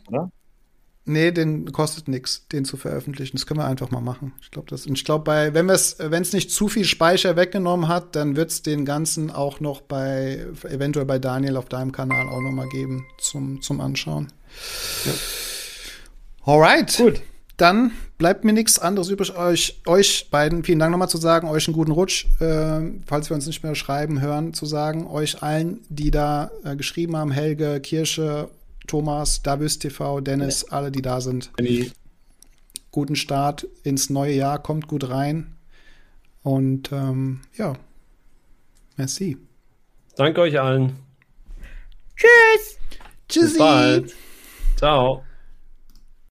Nee, den kostet nichts, den zu veröffentlichen. Das können wir einfach mal machen. Ich glaube, das. ich glaube, bei, wenn es, wenn es nicht zu viel Speicher weggenommen hat, dann wird es den ganzen auch noch bei, eventuell bei Daniel auf deinem Kanal auch noch mal geben zum, zum Anschauen. Ja. Alright. Gut. Dann bleibt mir nichts anderes übrig, euch, euch beiden, vielen Dank nochmal zu sagen, euch einen guten Rutsch, äh, falls wir uns nicht mehr schreiben, hören, zu sagen, euch allen, die da äh, geschrieben haben, Helge, Kirsche, Thomas, Davis TV, Dennis, alle, die da sind. Guten Start ins neue Jahr, kommt gut rein. Und ähm, ja, merci. Danke euch allen. Tschüss. Tschüssi. Bis bald. Ciao.